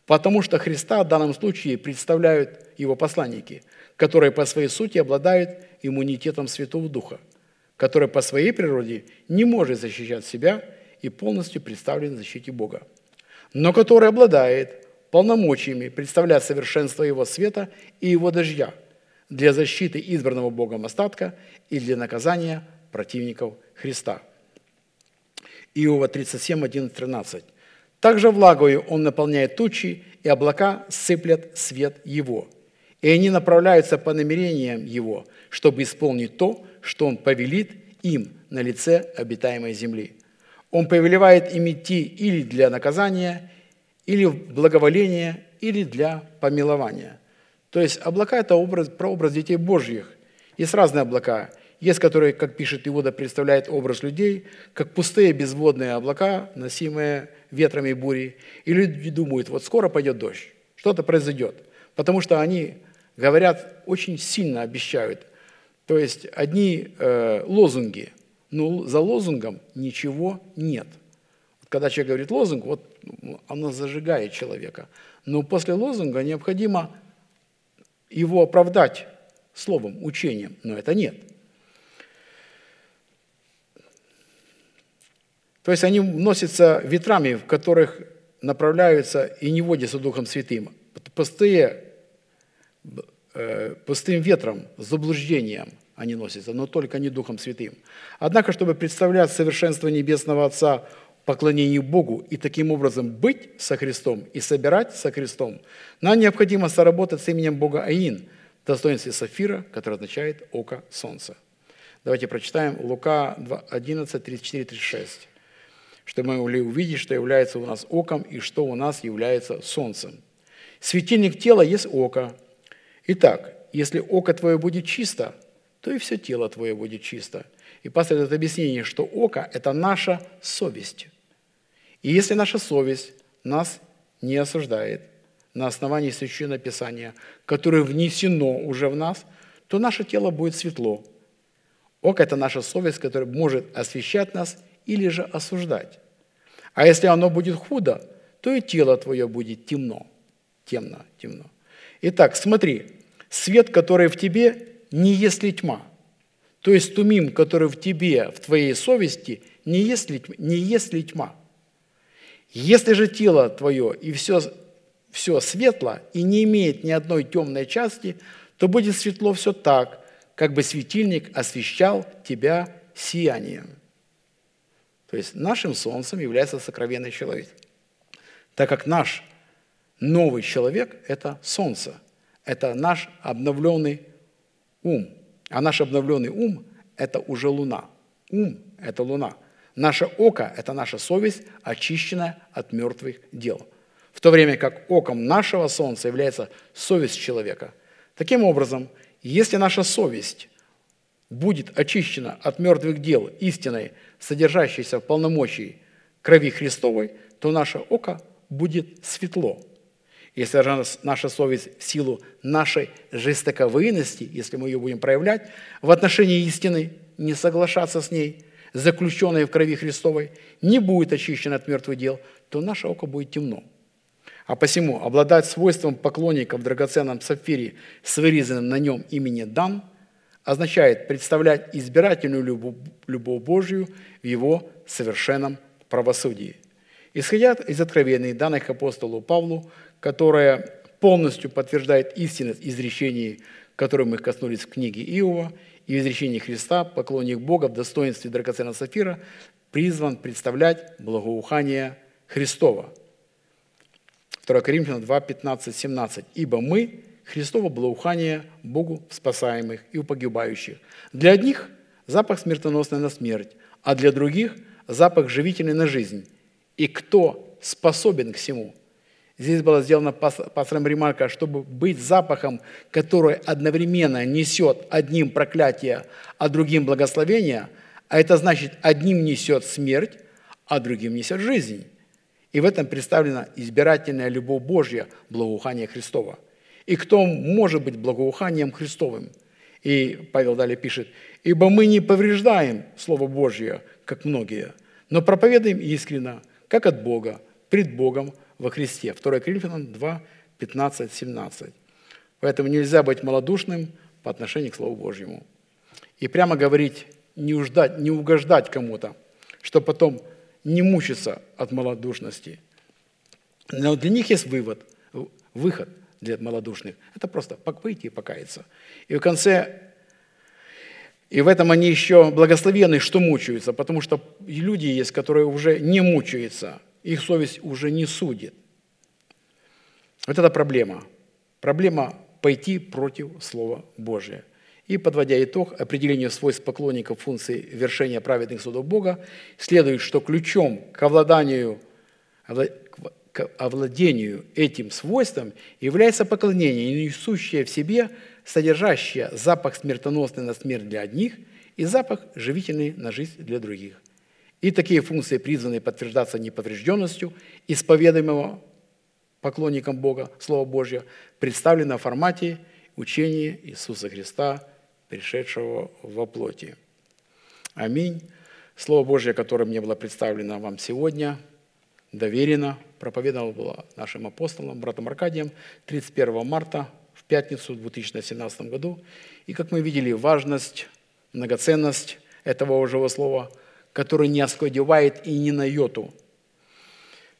Потому что Христа в данном случае представляют его посланники, которые по своей сути обладают иммунитетом Святого Духа, который по своей природе не может защищать себя и полностью представлен в защите Бога, но который обладает полномочиями представлять совершенство Его света и Его дождя для защиты избранного Богом остатка и для наказания противников Христа. Иова 37, 11, 13. «Также влагою Он наполняет тучи, и облака сыплят свет Его, и они направляются по намерениям Его, чтобы исполнить то, что Он повелит им на лице обитаемой земли. Он повелевает им идти или для наказания, или благоволения, или для помилования. То есть облака – это образ, прообраз детей Божьих. Есть разные облака. Есть, которые, как пишет Иуда, представляют образ людей, как пустые безводные облака, носимые ветрами бури. И люди думают, вот скоро пойдет дождь, что-то произойдет. Потому что они говорят, очень сильно обещают. То есть одни э, лозунги, но за лозунгом ничего нет. Когда человек говорит лозунг, вот оно зажигает человека. Но после лозунга необходимо его оправдать словом, учением, но это нет. То есть они носятся ветрами, в которых направляются и не водятся Духом Святым. Пустые пустым ветром, заблуждением они носятся, но только не Духом Святым. Однако, чтобы представлять совершенство Небесного Отца в поклонении Богу и таким образом быть со Христом и собирать со Христом, нам необходимо соработать с именем Бога Аин в достоинстве Сафира, который означает «око солнца». Давайте прочитаем Лука 11, 34, 36, чтобы мы могли увидеть, что является у нас оком и что у нас является солнцем. Светильник тела есть око, Итак, если око твое будет чисто, то и все тело твое будет чисто. И последует объяснение, что око – это наша совесть. И если наша совесть нас не осуждает на основании Священного Писания, которое внесено уже в нас, то наше тело будет светло. Око – это наша совесть, которая может освещать нас или же осуждать. А если оно будет худо, то и тело твое будет темно. Темно, темно. Итак, смотри, свет, который в тебе, не если тьма. То есть тумим, который в тебе, в твоей совести, не есть ли, не есть ли тьма? Если же тело твое и все, все светло и не имеет ни одной темной части, то будет светло все так, как бы светильник освещал тебя сиянием. То есть нашим солнцем является сокровенный человек. Так как наш новый человек – это солнце, это наш обновленный ум. А наш обновленный ум – это уже луна. Ум – это луна. Наше око – это наша совесть, очищенная от мертвых дел. В то время как оком нашего солнца является совесть человека. Таким образом, если наша совесть будет очищена от мертвых дел истиной, содержащейся в полномочии крови Христовой, то наше око будет светло. Если наша совесть в силу нашей жестоковыйности, если мы ее будем проявлять, в отношении истины, не соглашаться с ней, заключенной в крови Христовой, не будет очищена от мертвых дел, то наше око будет темно. А посему обладать свойством поклонников в драгоценном сапфире с вырезанным на нем имени Дан означает представлять избирательную любовь, любовь Божью в его совершенном правосудии. Исходя из откровений, данных апостолу Павлу, которая полностью подтверждает истинность изречений, которые мы коснулись в книге Иова, и изречений Христа, поклонник Бога в достоинстве драгоценного сапфира, призван представлять благоухание Христова. 2 Коринфянам 2, 15, 17. «Ибо мы – Христово благоухание Богу спасаемых и у погибающих. Для одних – запах смертоносный на смерть, а для других – запах живительный на жизнь. И кто способен к всему – Здесь была сделана пастором ремарка, чтобы быть запахом, который одновременно несет одним проклятие, а другим благословение, а это значит, одним несет смерть, а другим несет жизнь. И в этом представлена избирательная любовь Божья, благоухание Христова. И кто может быть благоуханием Христовым? И Павел далее пишет, «Ибо мы не повреждаем Слово Божье, как многие, но проповедуем искренно, как от Бога, пред Богом, во Христе. 2 Коринфянам 2, 15, 17. Поэтому нельзя быть малодушным по отношению к Слову Божьему. И прямо говорить, не, уждать, не угождать кому-то, чтобы потом не мучиться от малодушности. Но для них есть вывод, выход для малодушных. Это просто выйти и покаяться. И в конце и в этом они еще благословенны, что мучаются, потому что люди есть, которые уже не мучаются, их совесть уже не судит. Вот это проблема. Проблема пойти против Слова Божия. И, подводя итог определению свойств поклонников функции вершения праведных судов Бога, следует, что ключом к овладанию, к овладению этим свойством является поклонение, несущее в себе, содержащее запах смертоносный на смерть для одних и запах живительный на жизнь для других. И такие функции призваны подтверждаться неповрежденностью исповедуемого поклонником Бога, Слова Божьего, представлено в формате учения Иисуса Христа, пришедшего во плоти. Аминь. Слово Божье, которое мне было представлено вам сегодня, доверено, проповедовано было нашим апостолом, братом Аркадием, 31 марта, в пятницу в 2017 году. И, как мы видели, важность, многоценность этого Божьего Слова – который не оскладевает и не на йоту.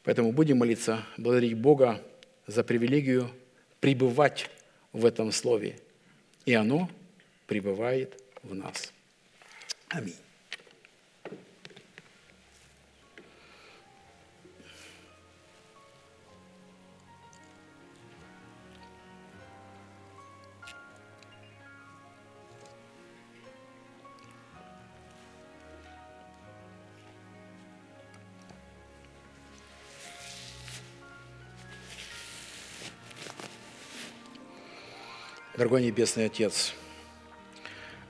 Поэтому будем молиться, благодарить Бога за привилегию пребывать в этом Слове. И оно пребывает в нас. Аминь. Дорогой Небесный Отец,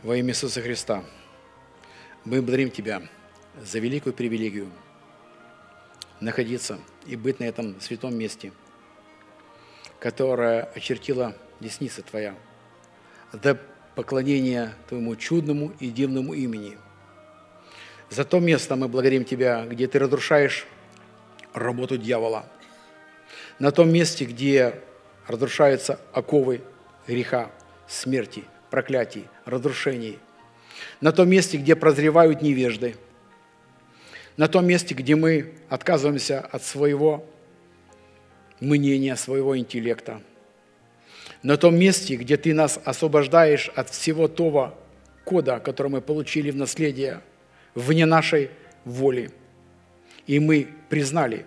во имя Иисуса Христа, мы благодарим Тебя за великую привилегию находиться и быть на этом святом месте, которое очертила десница Твоя, за поклонение Твоему чудному и дивному имени. За то место мы благодарим Тебя, где Ты разрушаешь работу дьявола, на том месте, где разрушаются оковы греха, смерти, проклятий, разрушений. на том месте, где прозревают невежды, на том месте, где мы отказываемся от своего мнения, своего интеллекта, на том месте, где Ты нас освобождаешь от всего того кода, который мы получили в наследие вне нашей воли. И мы признали,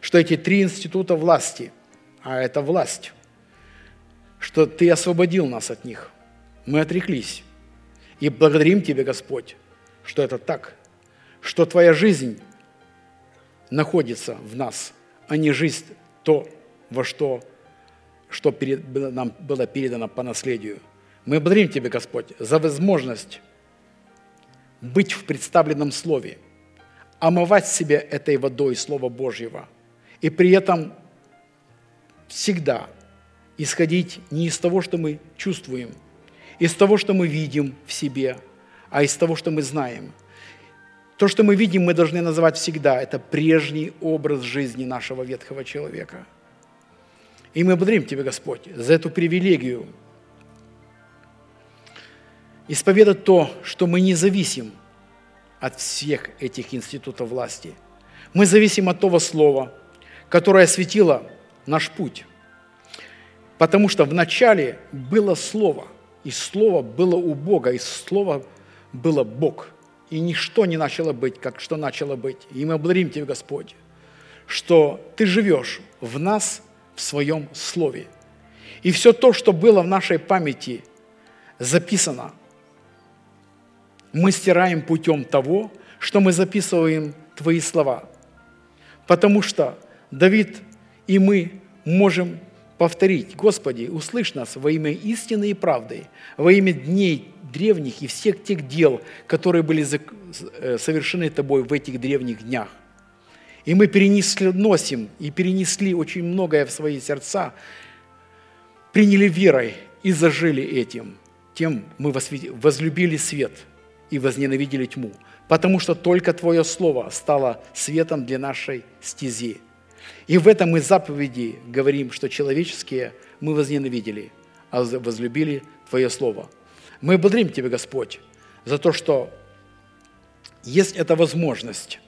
что эти три института власти, а это власть, что Ты освободил нас от них. Мы отреклись. И благодарим Тебя, Господь, что это так, что Твоя жизнь находится в нас, а не жизнь то, во что, что перед, нам было передано по наследию. Мы благодарим Тебя, Господь, за возможность быть в представленном Слове, омывать себя этой водой Слова Божьего, и при этом всегда исходить не из того, что мы чувствуем, из того, что мы видим в себе, а из того, что мы знаем. То, что мы видим, мы должны называть всегда. Это прежний образ жизни нашего ветхого человека. И мы благодарим Тебя, Господь, за эту привилегию исповедать то, что мы не зависим от всех этих институтов власти. Мы зависим от того слова, которое осветило наш путь. Потому что вначале было Слово, и Слово было у Бога, и Слово было Бог. И ничто не начало быть, как что начало быть. И мы благодарим Тебя, Господь, что Ты живешь в нас, в Своем Слове. И все то, что было в нашей памяти записано, мы стираем путем того, что мы записываем Твои слова. Потому что Давид и мы можем повторить, Господи, услышь нас во имя истины и правды, во имя дней древних и всех тех дел, которые были э, совершены Тобой в этих древних днях. И мы перенесли, носим и перенесли очень многое в свои сердца, приняли верой и зажили этим. Тем мы возлюбили свет и возненавидели тьму, потому что только Твое Слово стало светом для нашей стези – и в этом мы заповеди говорим, что человеческие мы возненавидели, а возлюбили Твое Слово. Мы благодарим Тебя, Господь, за то, что есть эта возможность,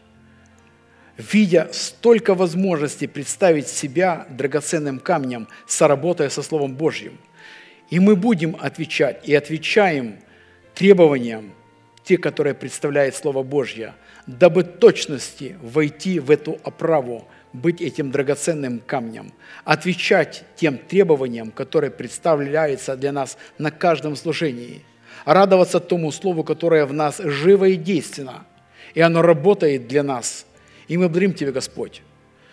видя столько возможностей представить себя драгоценным камнем, соработая со Словом Божьим. И мы будем отвечать и отвечаем требованиям, те, которые представляет Слово Божье, дабы точности войти в эту оправу – быть этим драгоценным камнем, отвечать тем требованиям, которые представляются для нас на каждом служении, радоваться тому слову, которое в нас живо и действенно, и оно работает для нас. И мы благодарим Тебя, Господь,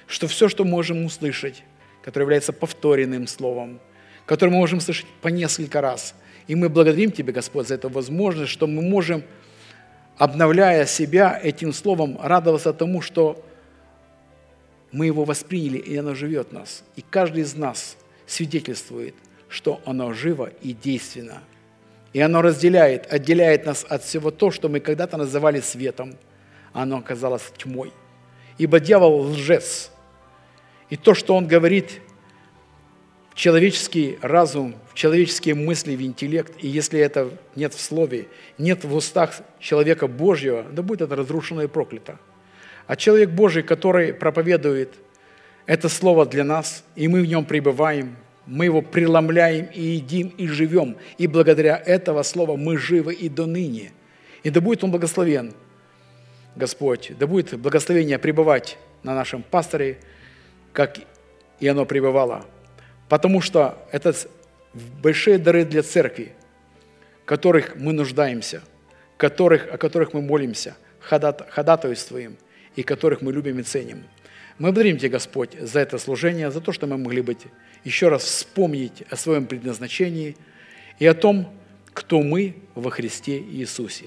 что все, что можем услышать, которое является повторенным словом, которое мы можем слышать по несколько раз, и мы благодарим Тебя, Господь, за эту возможность, что мы можем, обновляя себя этим словом, радоваться тому, что мы его восприняли, и оно живет в нас. И каждый из нас свидетельствует, что оно живо и действенно. И оно разделяет, отделяет нас от всего то, что мы когда-то называли светом, а оно оказалось тьмой. Ибо дьявол лжец. И то, что он говорит в человеческий разум, в человеческие мысли, в интеллект, и если это нет в слове, нет в устах человека Божьего, да будет это разрушено и проклято. А человек Божий, который проповедует это слово для нас, и мы в нем пребываем, мы его преломляем и едим, и живем. И благодаря этого слова мы живы и до ныне. И да будет он благословен, Господь, да будет благословение пребывать на нашем пасторе, как и оно пребывало. Потому что это большие дары для церкви, которых мы нуждаемся, которых, о которых мы молимся, ходатайствуем – и которых мы любим и ценим. Мы благодарим Тебя, Господь, за это служение, за то, что мы могли быть еще раз вспомнить о своем предназначении и о том, кто мы во Христе Иисусе.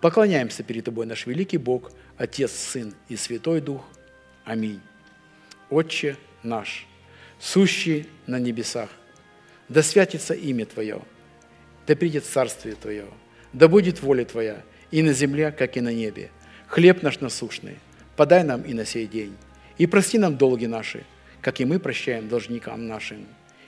Поклоняемся перед Тобой, наш великий Бог, Отец, Сын и Святой Дух. Аминь. Отче наш, сущий на небесах, да святится имя Твое, да придет Царствие Твое, да будет воля Твоя и на земле, как и на небе. Хлеб наш насущный – подай нам и на сей день. И прости нам долги наши, как и мы прощаем должникам нашим.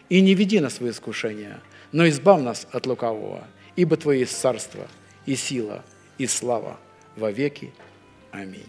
И не веди нас в искушение, но избав нас от лукавого, ибо Твое есть царство, и сила, и слава во веки. Аминь.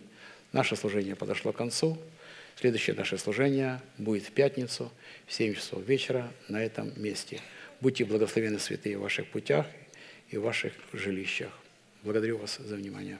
Наше служение подошло к концу. Следующее наше служение будет в пятницу в 7 часов вечера на этом месте. Будьте благословены, святые, в ваших путях и в ваших жилищах. Благодарю вас за внимание.